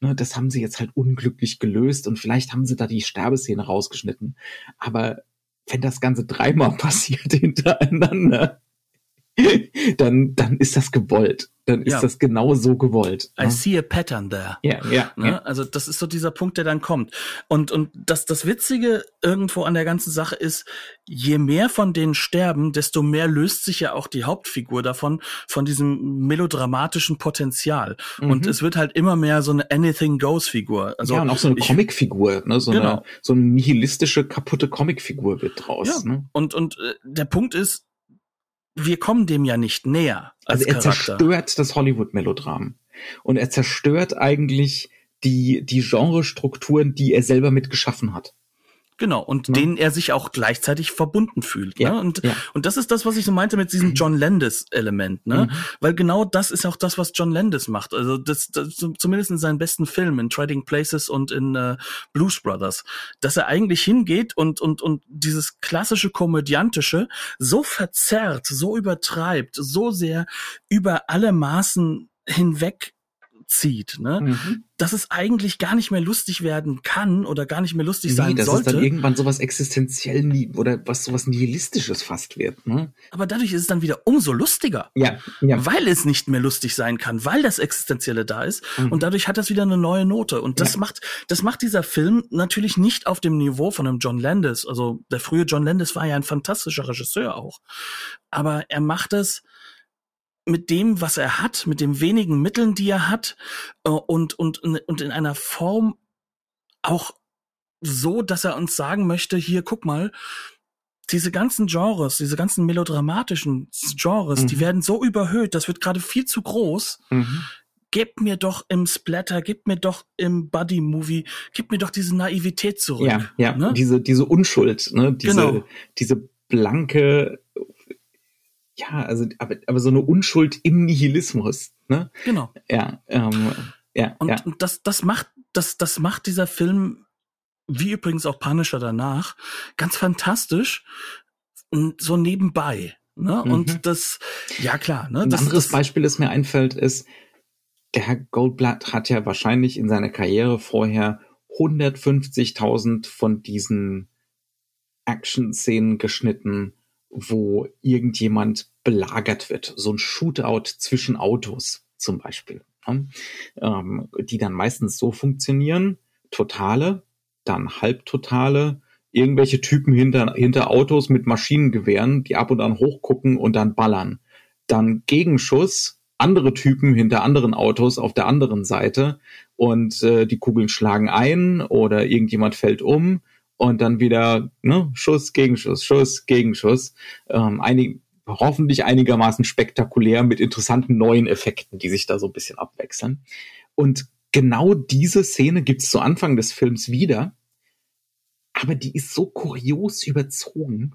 Speaker 1: Ne, das haben sie jetzt halt unglücklich gelöst und vielleicht haben sie da die Sterbeszene rausgeschnitten. Aber wenn das Ganze dreimal [LAUGHS] passiert hintereinander, [LAUGHS] dann, dann ist das gewollt. Dann ist ja. das genau so gewollt.
Speaker 2: I ne? see a pattern there.
Speaker 1: Ja, ja,
Speaker 2: ne? ja. Also das ist so dieser Punkt, der dann kommt. Und, und das, das Witzige irgendwo an der ganzen Sache ist, je mehr von denen sterben, desto mehr löst sich ja auch die Hauptfigur davon, von diesem melodramatischen Potenzial. Mhm. Und es wird halt immer mehr so eine Anything-Goes-Figur.
Speaker 1: Also, ja, und auch so eine Comicfigur, ne? so, genau. eine, so eine nihilistische, kaputte Comicfigur wird draus. Ja. Ne?
Speaker 2: Und, und äh, der Punkt ist, wir kommen dem ja nicht näher.
Speaker 1: Als also er Charakter. zerstört das Hollywood-Melodram. Und er zerstört eigentlich die, die Genrestrukturen, die er selber mitgeschaffen hat.
Speaker 2: Genau, und ja. denen er sich auch gleichzeitig verbunden fühlt. Ne? Ja, ne? und, ja. und das ist das, was ich so meinte mit diesem John Landis-Element, ne? Mhm. Weil genau das ist auch das, was John Landis macht. Also das, das zumindest in seinen besten Filmen, in Trading Places und in äh, Blues Brothers, dass er eigentlich hingeht und, und, und dieses klassische Komödiantische so verzerrt, so übertreibt, so sehr über alle Maßen hinweg zieht, ne? Mhm. dass es eigentlich gar nicht mehr lustig werden kann oder gar nicht mehr lustig nee, sein
Speaker 1: dass
Speaker 2: sollte.
Speaker 1: Dass es dann irgendwann sowas existenziell oder was sowas nihilistisches fast wird. Ne?
Speaker 2: Aber dadurch ist es dann wieder umso lustiger.
Speaker 1: Ja, ja.
Speaker 2: Weil es nicht mehr lustig sein kann, weil das Existenzielle da ist mhm. und dadurch hat das wieder eine neue Note. Und das ja. macht, das macht dieser Film natürlich nicht auf dem Niveau von einem John Landis. Also der frühe John Landis war ja ein fantastischer Regisseur auch. Aber er macht es mit dem, was er hat, mit den wenigen Mitteln, die er hat, äh, und, und, und in einer Form auch so, dass er uns sagen möchte, hier, guck mal, diese ganzen Genres, diese ganzen melodramatischen Genres, mhm. die werden so überhöht, das wird gerade viel zu groß. Mhm. Gebt mir doch im Splatter, gebt mir doch im Buddy-Movie, gib mir doch diese Naivität zurück.
Speaker 1: Ja, ja, ne? diese, diese Unschuld, ne? diese, genau. diese blanke ja, also, aber, aber so eine Unschuld im Nihilismus, ne?
Speaker 2: Genau.
Speaker 1: Ja, ähm, ja.
Speaker 2: Und,
Speaker 1: ja.
Speaker 2: und das, das macht, das, das macht dieser Film, wie übrigens auch Punisher danach, ganz fantastisch, so nebenbei. Ne? Mhm. Und das, ja klar. Ne?
Speaker 1: Ein
Speaker 2: das,
Speaker 1: anderes das, Beispiel, das mir einfällt, ist, der Herr Goldblatt hat ja wahrscheinlich in seiner Karriere vorher 150.000 von diesen Action-Szenen geschnitten, wo irgendjemand belagert wird. So ein Shootout zwischen Autos zum Beispiel. Ne? Ähm, die dann meistens so funktionieren. Totale, dann halbtotale, irgendwelche Typen hinter, hinter Autos mit Maschinengewehren, die ab und an hochgucken und dann ballern. Dann Gegenschuss, andere Typen hinter anderen Autos auf der anderen Seite und äh, die Kugeln schlagen ein oder irgendjemand fällt um und dann wieder ne, Schuss, Gegenschuss, Schuss, Gegenschuss. Ähm, einig, hoffentlich einigermaßen spektakulär mit interessanten neuen Effekten, die sich da so ein bisschen abwechseln. Und genau diese Szene gibt's zu Anfang des Films wieder, aber die ist so kurios überzogen.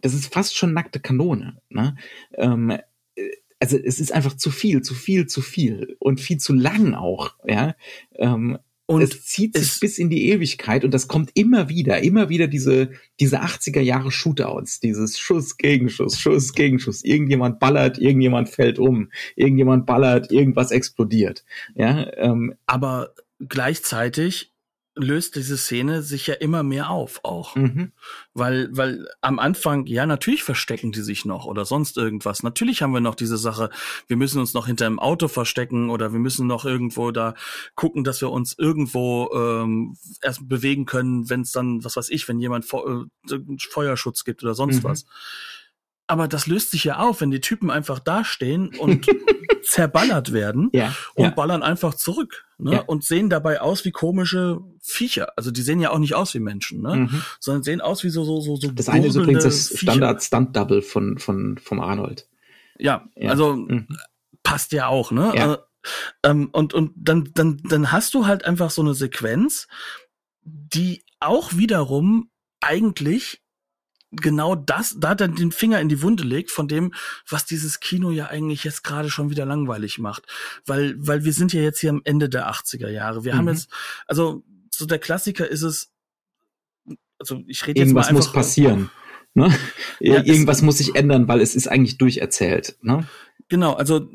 Speaker 1: Das ist fast schon nackte Kanone. Ne? Ähm, äh, also es ist einfach zu viel, zu viel, zu viel und viel zu lang auch. Ja, ähm, und es zieht sich bis in die Ewigkeit und das kommt immer wieder, immer wieder diese, diese 80er Jahre Shootouts, dieses Schuss, Gegenschuss, Schuss, Gegenschuss. Irgendjemand ballert, irgendjemand fällt um, irgendjemand ballert, irgendwas explodiert. Ja,
Speaker 2: ähm, aber gleichzeitig löst diese Szene sich ja immer mehr auf auch. Mhm. Weil, weil am Anfang, ja, natürlich verstecken die sich noch oder sonst irgendwas. Natürlich haben wir noch diese Sache, wir müssen uns noch hinter einem Auto verstecken oder wir müssen noch irgendwo da gucken, dass wir uns irgendwo ähm, erst bewegen können, wenn es dann, was weiß ich, wenn jemand Fe äh, Feuerschutz gibt oder sonst mhm. was. Aber das löst sich ja auf, wenn die Typen einfach dastehen und [LAUGHS] zerballert werden ja, und ja. ballern einfach zurück ne? Ja. und sehen dabei aus wie komische Viecher. Also die sehen ja auch nicht aus wie Menschen, ne? Mhm. sondern sehen aus wie so so so. so
Speaker 1: das eine ist übrigens das Standard Stunt Double von von vom Arnold.
Speaker 2: Ja, also mhm. passt ja auch, ne? Ja. Also, ähm, und und dann dann dann hast du halt einfach so eine Sequenz, die auch wiederum eigentlich genau das, da hat er den Finger in die Wunde legt von dem, was dieses Kino ja eigentlich jetzt gerade schon wieder langweilig macht. Weil, weil wir sind ja jetzt hier am Ende der 80er Jahre. Wir mhm. haben jetzt, also so der Klassiker ist es,
Speaker 1: also ich rede jetzt mal einfach. muss passieren. Ne? [LAUGHS] Ja, Irgendwas muss sich ändern, weil es ist eigentlich durcherzählt. Ne?
Speaker 2: Genau, also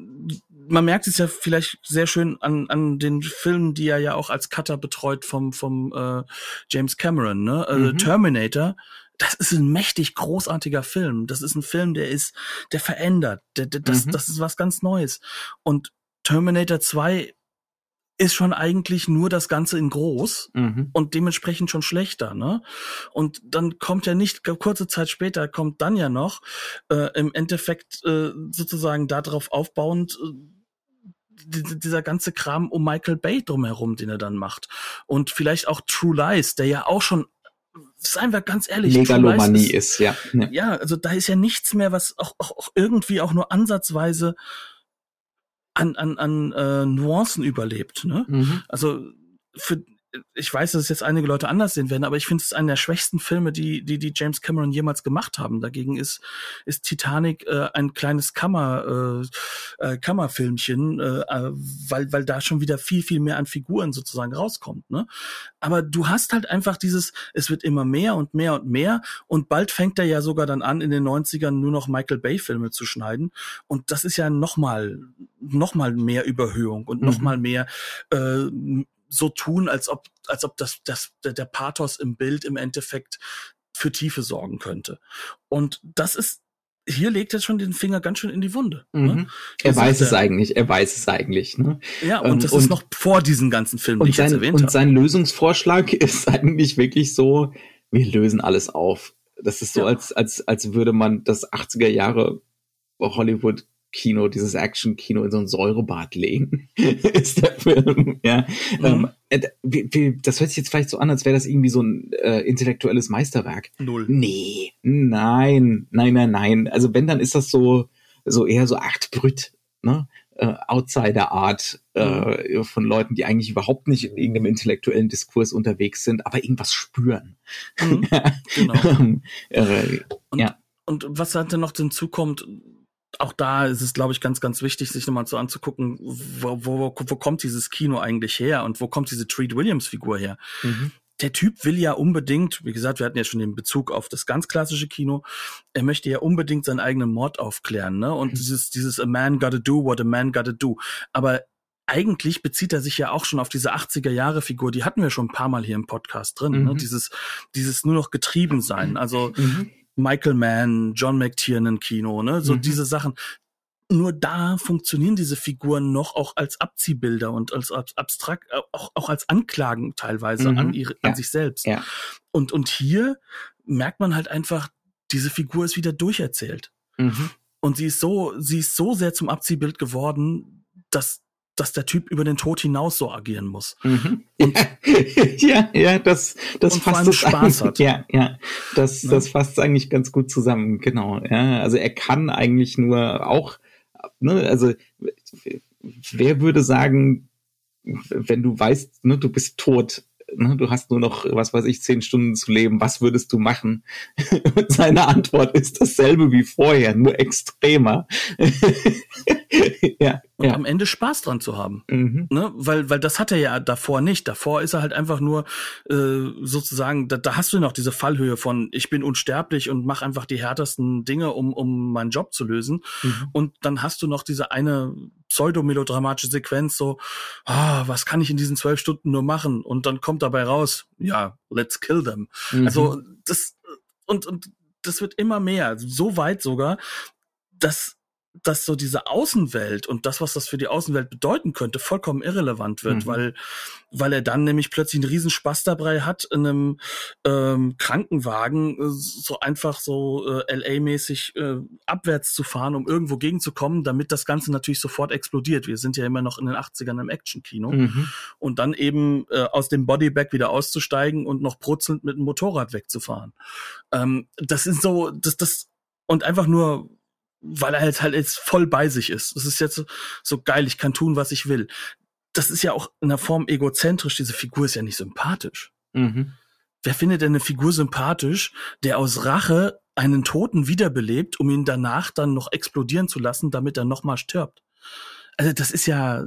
Speaker 2: man merkt es ja vielleicht sehr schön an, an den Filmen, die er ja auch als Cutter betreut vom, vom äh, James Cameron, ne? Also mhm. Terminator das ist ein mächtig großartiger Film. Das ist ein Film, der ist, der verändert. Der, der, das, mhm. das ist was ganz Neues. Und Terminator 2 ist schon eigentlich nur das Ganze in groß mhm. und dementsprechend schon schlechter, ne? Und dann kommt ja nicht, kurze Zeit später kommt dann ja noch äh, im Endeffekt äh, sozusagen darauf aufbauend äh, dieser ganze Kram um Michael Bay drumherum, den er dann macht. Und vielleicht auch True Lies, der ja auch schon seien wir ganz ehrlich,
Speaker 1: Megalomanie ist, ist, ja.
Speaker 2: Ja, also da ist ja nichts mehr, was auch, auch, auch irgendwie auch nur ansatzweise an, an, an äh, Nuancen überlebt. Ne? Mhm. Also für ich weiß, dass es jetzt einige Leute anders sehen werden, aber ich finde es einer der schwächsten Filme, die, die, die James Cameron jemals gemacht haben. Dagegen ist, ist Titanic äh, ein kleines Kammer, äh, äh, Kammerfilmchen, äh, äh, weil, weil da schon wieder viel, viel mehr an Figuren sozusagen rauskommt. Ne? Aber du hast halt einfach dieses, es wird immer mehr und mehr und mehr und bald fängt er ja sogar dann an, in den 90ern nur noch Michael Bay-Filme zu schneiden. Und das ist ja nochmal, nochmal mehr Überhöhung und mhm. nochmal mehr äh, so tun, als ob, als ob das, das, der Pathos im Bild im Endeffekt für Tiefe sorgen könnte. Und das ist, hier legt er schon den Finger ganz schön in die Wunde. Ne? Mhm.
Speaker 1: Ne? Er weiß es eigentlich, er weiß es eigentlich. Ne?
Speaker 2: Ja, und ähm, das und, ist noch vor diesen ganzen Filmen,
Speaker 1: die ich sein, jetzt erwähnt und habe. Und sein Lösungsvorschlag [LAUGHS] ist eigentlich wirklich so, wir lösen alles auf. Das ist so, ja. als, als, als würde man das 80er Jahre Hollywood Kino, dieses Action-Kino in so ein Säurebad legen, [LAUGHS] ist der Film. Ja. Mhm. Ähm, äh, das hört sich jetzt vielleicht so an, als wäre das irgendwie so ein äh, intellektuelles Meisterwerk.
Speaker 2: Null.
Speaker 1: Nee, nein, nein, nein, nein. Also wenn, dann ist das so, so eher so Art Brüt, ne? Äh, Outsider-Art äh, mhm. von Leuten, die eigentlich überhaupt nicht in irgendeinem intellektuellen Diskurs unterwegs sind, aber irgendwas spüren. Mhm, [LAUGHS] genau.
Speaker 2: Ähm, äh, und, ja. und was halt dann noch hinzukommt, auch da ist es, glaube ich, ganz, ganz wichtig, sich nochmal so anzugucken, wo, wo, wo kommt dieses Kino eigentlich her und wo kommt diese Treat Williams-Figur her? Mhm. Der Typ will ja unbedingt, wie gesagt, wir hatten ja schon den Bezug auf das ganz klassische Kino, er möchte ja unbedingt seinen eigenen Mord aufklären, ne? Und mhm. dieses, dieses A man gotta do what a man gotta do. Aber eigentlich bezieht er sich ja auch schon auf diese 80er Jahre Figur, die hatten wir schon ein paar Mal hier im Podcast drin, ne? mhm. ne? dieses dieses nur noch getrieben sein. Also mhm Michael Mann, John McTiernan Kino, ne? So mhm. diese Sachen. Nur da funktionieren diese Figuren noch auch als Abziehbilder und als abstrakt, auch, auch als Anklagen teilweise mhm. an, ihre, ja. an sich selbst.
Speaker 1: Ja.
Speaker 2: Und, und hier merkt man halt einfach, diese Figur ist wieder durcherzählt. Mhm. Und sie ist so, sie ist so sehr zum Abziehbild geworden, dass dass der Typ über den Tod hinaus so agieren muss.
Speaker 1: Mhm. [LAUGHS] ja, ja, das, das
Speaker 2: und fasst es Spaß hat. [LAUGHS]
Speaker 1: Ja, ja, das, ja. das fasst eigentlich ganz gut zusammen. Genau. Ja, also er kann eigentlich nur auch, ne, also wer würde sagen, wenn du weißt, ne, du bist tot, ne, du hast nur noch, was weiß ich, zehn Stunden zu leben, was würdest du machen? [LAUGHS] Und seine Antwort ist dasselbe wie vorher, nur extremer.
Speaker 2: ja, und ja. am Ende Spaß dran zu haben. Mhm. Ne? Weil, weil das hat er ja davor nicht. Davor ist er halt einfach nur äh, sozusagen, da, da hast du noch diese Fallhöhe von ich bin unsterblich und mach einfach die härtesten Dinge, um, um meinen Job zu lösen. Mhm. Und dann hast du noch diese eine pseudomelodramatische Sequenz, so, ah, was kann ich in diesen zwölf Stunden nur machen? Und dann kommt dabei raus, ja, let's kill them. Mhm. Also das und, und das wird immer mehr, so weit sogar, dass dass so diese Außenwelt und das, was das für die Außenwelt bedeuten könnte, vollkommen irrelevant wird, mhm. weil, weil er dann nämlich plötzlich einen Riesenspaß dabei hat, in einem ähm, Krankenwagen äh, so einfach so äh, LA-mäßig äh, abwärts zu fahren, um irgendwo gegenzukommen, damit das Ganze natürlich sofort explodiert. Wir sind ja immer noch in den 80ern im Actionkino. Mhm. Und dann eben äh, aus dem Bodybag wieder auszusteigen und noch brutzelnd mit dem Motorrad wegzufahren. Ähm, das ist so, das, das, und einfach nur weil er halt halt jetzt voll bei sich ist. Das ist jetzt so, so geil, ich kann tun, was ich will. Das ist ja auch in der Form egozentrisch. Diese Figur ist ja nicht sympathisch. Mhm. Wer findet denn eine Figur sympathisch, der aus Rache einen Toten wiederbelebt, um ihn danach dann noch explodieren zu lassen, damit er nochmal stirbt? Also das ist ja,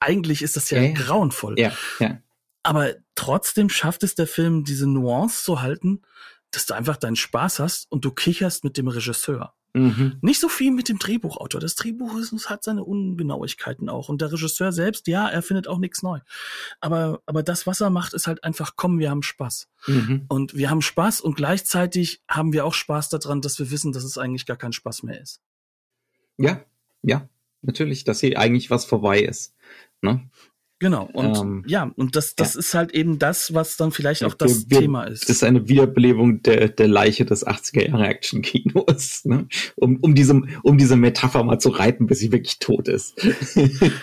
Speaker 2: eigentlich ist das ja, ja grauenvoll.
Speaker 1: Ja, ja.
Speaker 2: Aber trotzdem schafft es der Film, diese Nuance zu halten, dass du einfach deinen Spaß hast und du kicherst mit dem Regisseur. Mhm. Nicht so viel mit dem Drehbuchautor. Das Drehbuch ist, hat seine Ungenauigkeiten auch. Und der Regisseur selbst, ja, er findet auch nichts neu. Aber, aber das, was er macht, ist halt einfach, komm, wir haben Spaß. Mhm. Und wir haben Spaß und gleichzeitig haben wir auch Spaß daran, dass wir wissen, dass es eigentlich gar kein Spaß mehr ist.
Speaker 1: Ja, ja, natürlich, dass hier eigentlich was vorbei ist. Ne?
Speaker 2: Genau, und ähm, ja, und das, das ja. ist halt eben das, was dann vielleicht auch das wir, Thema ist.
Speaker 1: Das ist eine Wiederbelebung der, der Leiche des 80er Jahre Action-Kinos, ne? um, um, diese, um diese Metapher mal zu reiten, bis sie wirklich tot ist.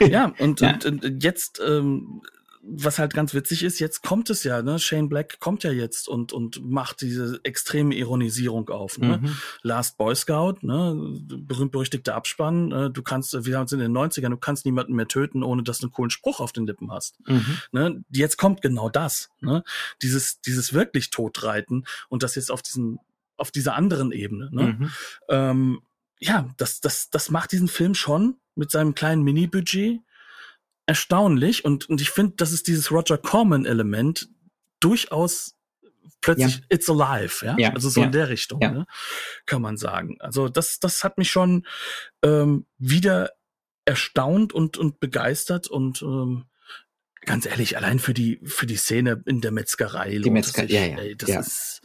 Speaker 2: ja, und, [LAUGHS] ja. und, und jetzt ähm, was halt ganz witzig ist, jetzt kommt es ja, ne? Shane Black kommt ja jetzt und, und macht diese extreme Ironisierung auf. Ne? Mhm. Last Boy Scout, ne? berühmt-berüchtigter Abspann, äh, du kannst, wir haben es in den 90ern, du kannst niemanden mehr töten, ohne dass du einen coolen Spruch auf den Lippen hast. Mhm. Ne? Jetzt kommt genau das. Ne? Dieses, dieses wirklich Totreiten und das jetzt auf diesen, auf dieser anderen Ebene. Ne? Mhm. Ähm, ja, das, das, das macht diesen Film schon mit seinem kleinen Mini-Budget erstaunlich und, und ich finde, das ist dieses Roger Corman-Element durchaus plötzlich ja. it's alive, ja? ja also so ja. in der Richtung, ne? kann man sagen. Also das, das hat mich schon ähm, wieder erstaunt und, und begeistert und ähm, ganz ehrlich, allein für die, für die Szene in der Metzgerei.
Speaker 1: Die Metzgerei, ja, ja.
Speaker 2: Ey, das
Speaker 1: ja,
Speaker 2: ist,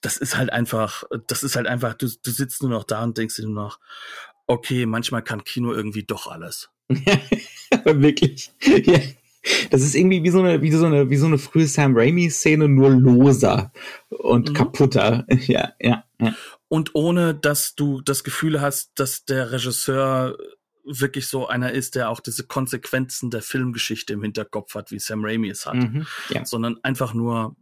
Speaker 2: das ist halt einfach, das ist halt einfach, du, du sitzt nur noch da und denkst dir nur noch, okay, manchmal kann Kino irgendwie doch alles. [LAUGHS]
Speaker 1: Wirklich. Ja. Das ist irgendwie wie so eine, wie so eine, wie so eine frühe Sam Raimi-Szene, nur loser und mhm. kaputter. [LAUGHS] Ja, ja, ja.
Speaker 2: Und ohne, dass du das Gefühl hast, dass der Regisseur wirklich so einer ist, der auch diese Konsequenzen der Filmgeschichte im Hinterkopf hat, wie Sam Raimi es hat. Mhm, ja. Sondern einfach nur,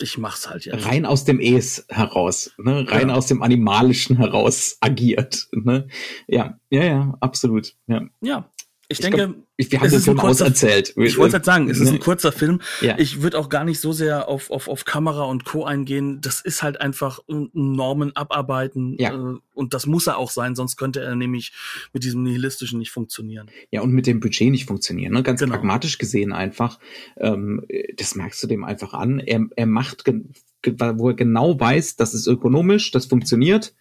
Speaker 2: ich mach's halt jetzt.
Speaker 1: Rein aus dem Es heraus, ne? rein ja. aus dem Animalischen heraus agiert. Ne? Ja, ja, ja, absolut. Ja.
Speaker 2: ja. Ich, ich denke, glaub,
Speaker 1: ich, wir haben den Film auserzählt.
Speaker 2: Ich wollte halt sagen, es ist ein kurzer Film. Ja. Ich würde auch gar nicht so sehr auf, auf, auf Kamera und Co. eingehen. Das ist halt einfach Normen abarbeiten. Ja. Äh, und das muss er auch sein, sonst könnte er nämlich mit diesem Nihilistischen nicht funktionieren.
Speaker 1: Ja, und mit dem Budget nicht funktionieren. Ne? Ganz genau. pragmatisch gesehen einfach. Ähm, das merkst du dem einfach an. Er, er macht, wo er genau weiß, das ist ökonomisch, das funktioniert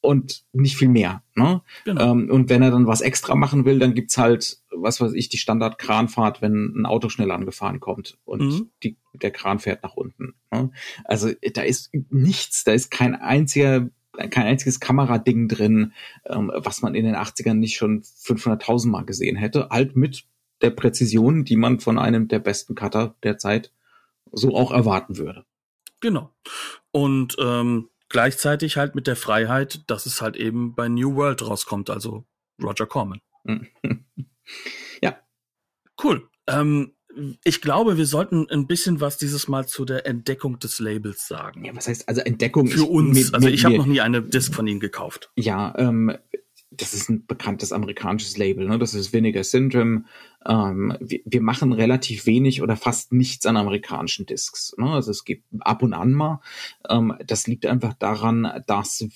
Speaker 1: und nicht viel mehr. Ne? Genau. Ähm, und wenn er dann was extra machen will, dann gibt's halt was weiß ich, die Standard-Kranfahrt, wenn ein Auto schnell angefahren kommt und mhm. die, der Kran fährt nach unten. Ne? Also da ist nichts, da ist kein einziger kein einziges Kamerading drin, ähm, was man in den 80ern nicht schon 500.000 Mal gesehen hätte. Halt mit der Präzision, die man von einem der besten Cutter der Zeit so auch erwarten würde.
Speaker 2: Genau. Und ähm, gleichzeitig halt mit der Freiheit, dass es halt eben bei New World rauskommt, also Roger Corman. [LAUGHS]
Speaker 1: ja.
Speaker 2: Cool. Ähm, ich glaube, wir sollten ein bisschen was dieses Mal zu der Entdeckung des Labels sagen.
Speaker 1: Ja, was heißt also Entdeckung?
Speaker 2: Für uns. Mir, also ich habe noch nie eine Disc von ihnen gekauft.
Speaker 1: Ja, ähm, das ist ein bekanntes amerikanisches Label, ne? Das ist Vinegar Syndrome. Ähm, wir, wir, machen relativ wenig oder fast nichts an amerikanischen Discs. Ne? Also es gibt ab und an mal. Ähm, das liegt einfach daran, dass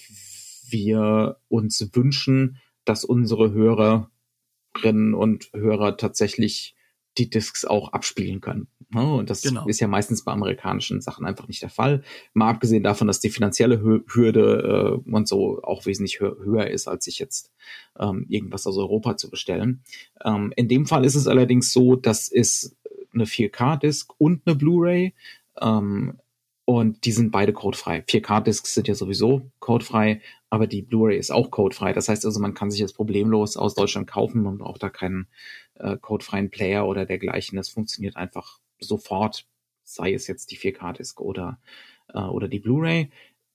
Speaker 1: wir uns wünschen, dass unsere Hörerinnen und Hörer tatsächlich die Discs auch abspielen können. Ne? Und das genau. ist ja meistens bei amerikanischen Sachen einfach nicht der Fall. Mal abgesehen davon, dass die finanzielle Hürde äh, und so auch wesentlich höher ist, als sich jetzt ähm, irgendwas aus Europa zu bestellen. Ähm, in dem Fall ist es allerdings so, dass es eine 4K-Disc und eine Blu-ray ähm, und die sind beide codefrei. 4K-Discs sind ja sowieso codefrei, aber die Blu-ray ist auch codefrei. Das heißt also, man kann sich jetzt problemlos aus Deutschland kaufen. Man braucht da keinen äh, codefreien Player oder dergleichen. Das funktioniert einfach sofort, sei es jetzt die 4K-Disc oder, äh, oder die Blu-ray.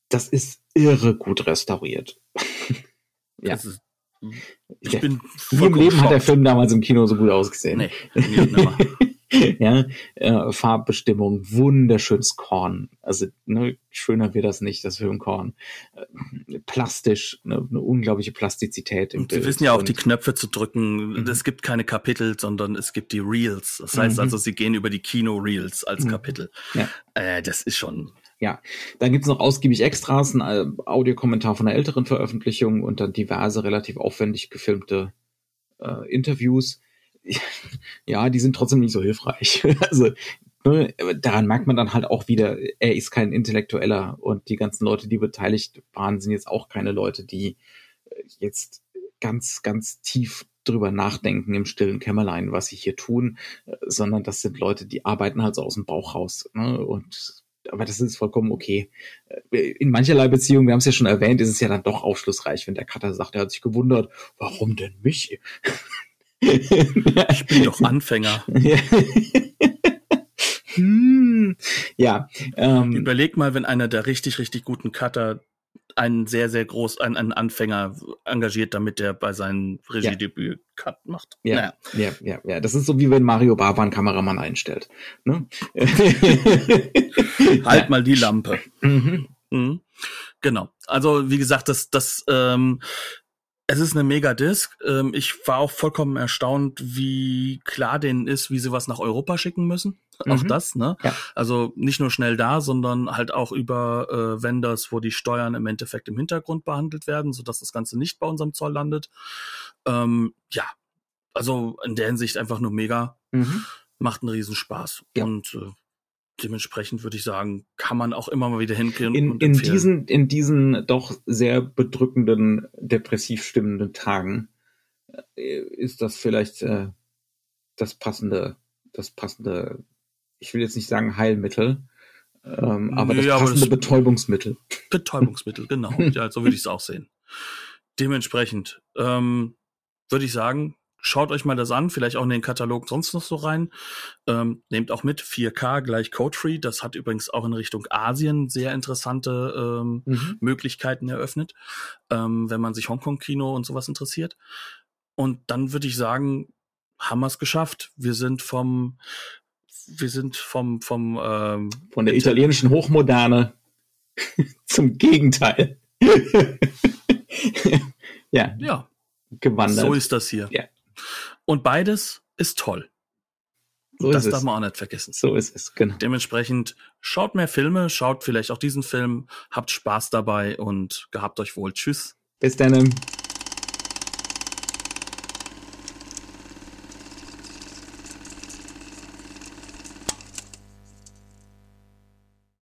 Speaker 1: Das ist irre gut restauriert. [LAUGHS]
Speaker 2: ja. Ist, ich bin
Speaker 1: Nie im Leben hat der Film damals im Kino so gut ausgesehen. Nee, [LAUGHS] [LAUGHS] ja, äh, Farbbestimmung, wunderschönes Korn. Also ne, schöner wird das nicht, das Filmkorn. Äh, plastisch, ne, eine unglaubliche Plastizität
Speaker 2: im und Bild. Sie wissen ja auch, die Knöpfe zu drücken. Mhm. Es gibt keine Kapitel, sondern es gibt die Reels. Das heißt mhm. also, sie gehen über die Kino-Reels als mhm. Kapitel. Ja. Äh, das ist schon
Speaker 1: ja, dann gibt's noch ausgiebig Extras, ein äh, Audiokommentar von einer älteren Veröffentlichung und dann diverse relativ aufwendig gefilmte äh, Interviews. [LAUGHS] ja, die sind trotzdem nicht so hilfreich. [LAUGHS] also ne, daran merkt man dann halt auch wieder, er ist kein Intellektueller und die ganzen Leute, die beteiligt waren, sind jetzt auch keine Leute, die äh, jetzt ganz, ganz tief drüber nachdenken im stillen Kämmerlein, was sie hier tun, äh, sondern das sind Leute, die arbeiten halt so aus dem Bauch raus. Ne? Und aber das ist vollkommen okay. Äh, in mancherlei Beziehungen, wir haben es ja schon erwähnt, ist es ja dann doch aufschlussreich, wenn der Cutter sagt, er hat sich gewundert, warum denn mich? [LAUGHS]
Speaker 2: ich bin doch [LAUGHS] Anfänger.
Speaker 1: hm, ja. Ähm,
Speaker 2: Überleg mal, wenn einer der richtig, richtig guten Cutter einen sehr, sehr groß, einen, einen Anfänger engagiert, damit der bei seinem Regiedebüt ja. Cut macht.
Speaker 1: Ja, naja. ja, ja, ja. Das ist so wie wenn Mario Barber einen Kameramann einstellt. Ne? [LAUGHS]
Speaker 2: halt ja. mal die Lampe. Mhm. Mhm. Genau. Also wie gesagt, das, das ähm, es ist eine Mega-Disc. Ähm, ich war auch vollkommen erstaunt, wie klar denen ist, wie sie was nach Europa schicken müssen. Mhm. Auch das, ne? Ja. Also nicht nur schnell da, sondern halt auch über äh, Vendors, wo die Steuern im Endeffekt im Hintergrund behandelt werden, sodass das Ganze nicht bei unserem Zoll landet. Ähm, ja, also in der Hinsicht einfach nur mega. Mhm. Macht einen Riesenspaß. Ja. Und äh, dementsprechend würde ich sagen, kann man auch immer mal wieder hingehen.
Speaker 1: In, in diesen, in diesen doch sehr bedrückenden, depressiv stimmenden Tagen äh, ist das vielleicht äh, das passende, das passende, ich will jetzt nicht sagen Heilmittel, ähm, aber nee, das passende aber das Betäubungsmittel. [LAUGHS]
Speaker 2: Betäubungsmittel, genau. [LAUGHS] ja, so würde ich es auch sehen. Dementsprechend ähm, würde ich sagen, schaut euch mal das an, vielleicht auch in den Katalog sonst noch so rein. Ähm, nehmt auch mit 4K gleich Code-Free. Das hat übrigens auch in Richtung Asien sehr interessante ähm, mhm. Möglichkeiten eröffnet, ähm, wenn man sich Hongkong-Kino und sowas interessiert. Und dann würde ich sagen, haben wir es geschafft. Wir sind vom, wir sind vom, vom ähm,
Speaker 1: von der italienischen Hochmoderne [LAUGHS] zum Gegenteil. [LAUGHS] ja.
Speaker 2: Ja.
Speaker 1: Gewandert.
Speaker 2: So ist das hier.
Speaker 1: Ja.
Speaker 2: Und beides ist toll. So das darf man auch nicht vergessen.
Speaker 1: So ist es, genau.
Speaker 2: Dementsprechend schaut mehr Filme, schaut vielleicht auch diesen Film, habt Spaß dabei und gehabt euch wohl. Tschüss.
Speaker 1: Bis dann.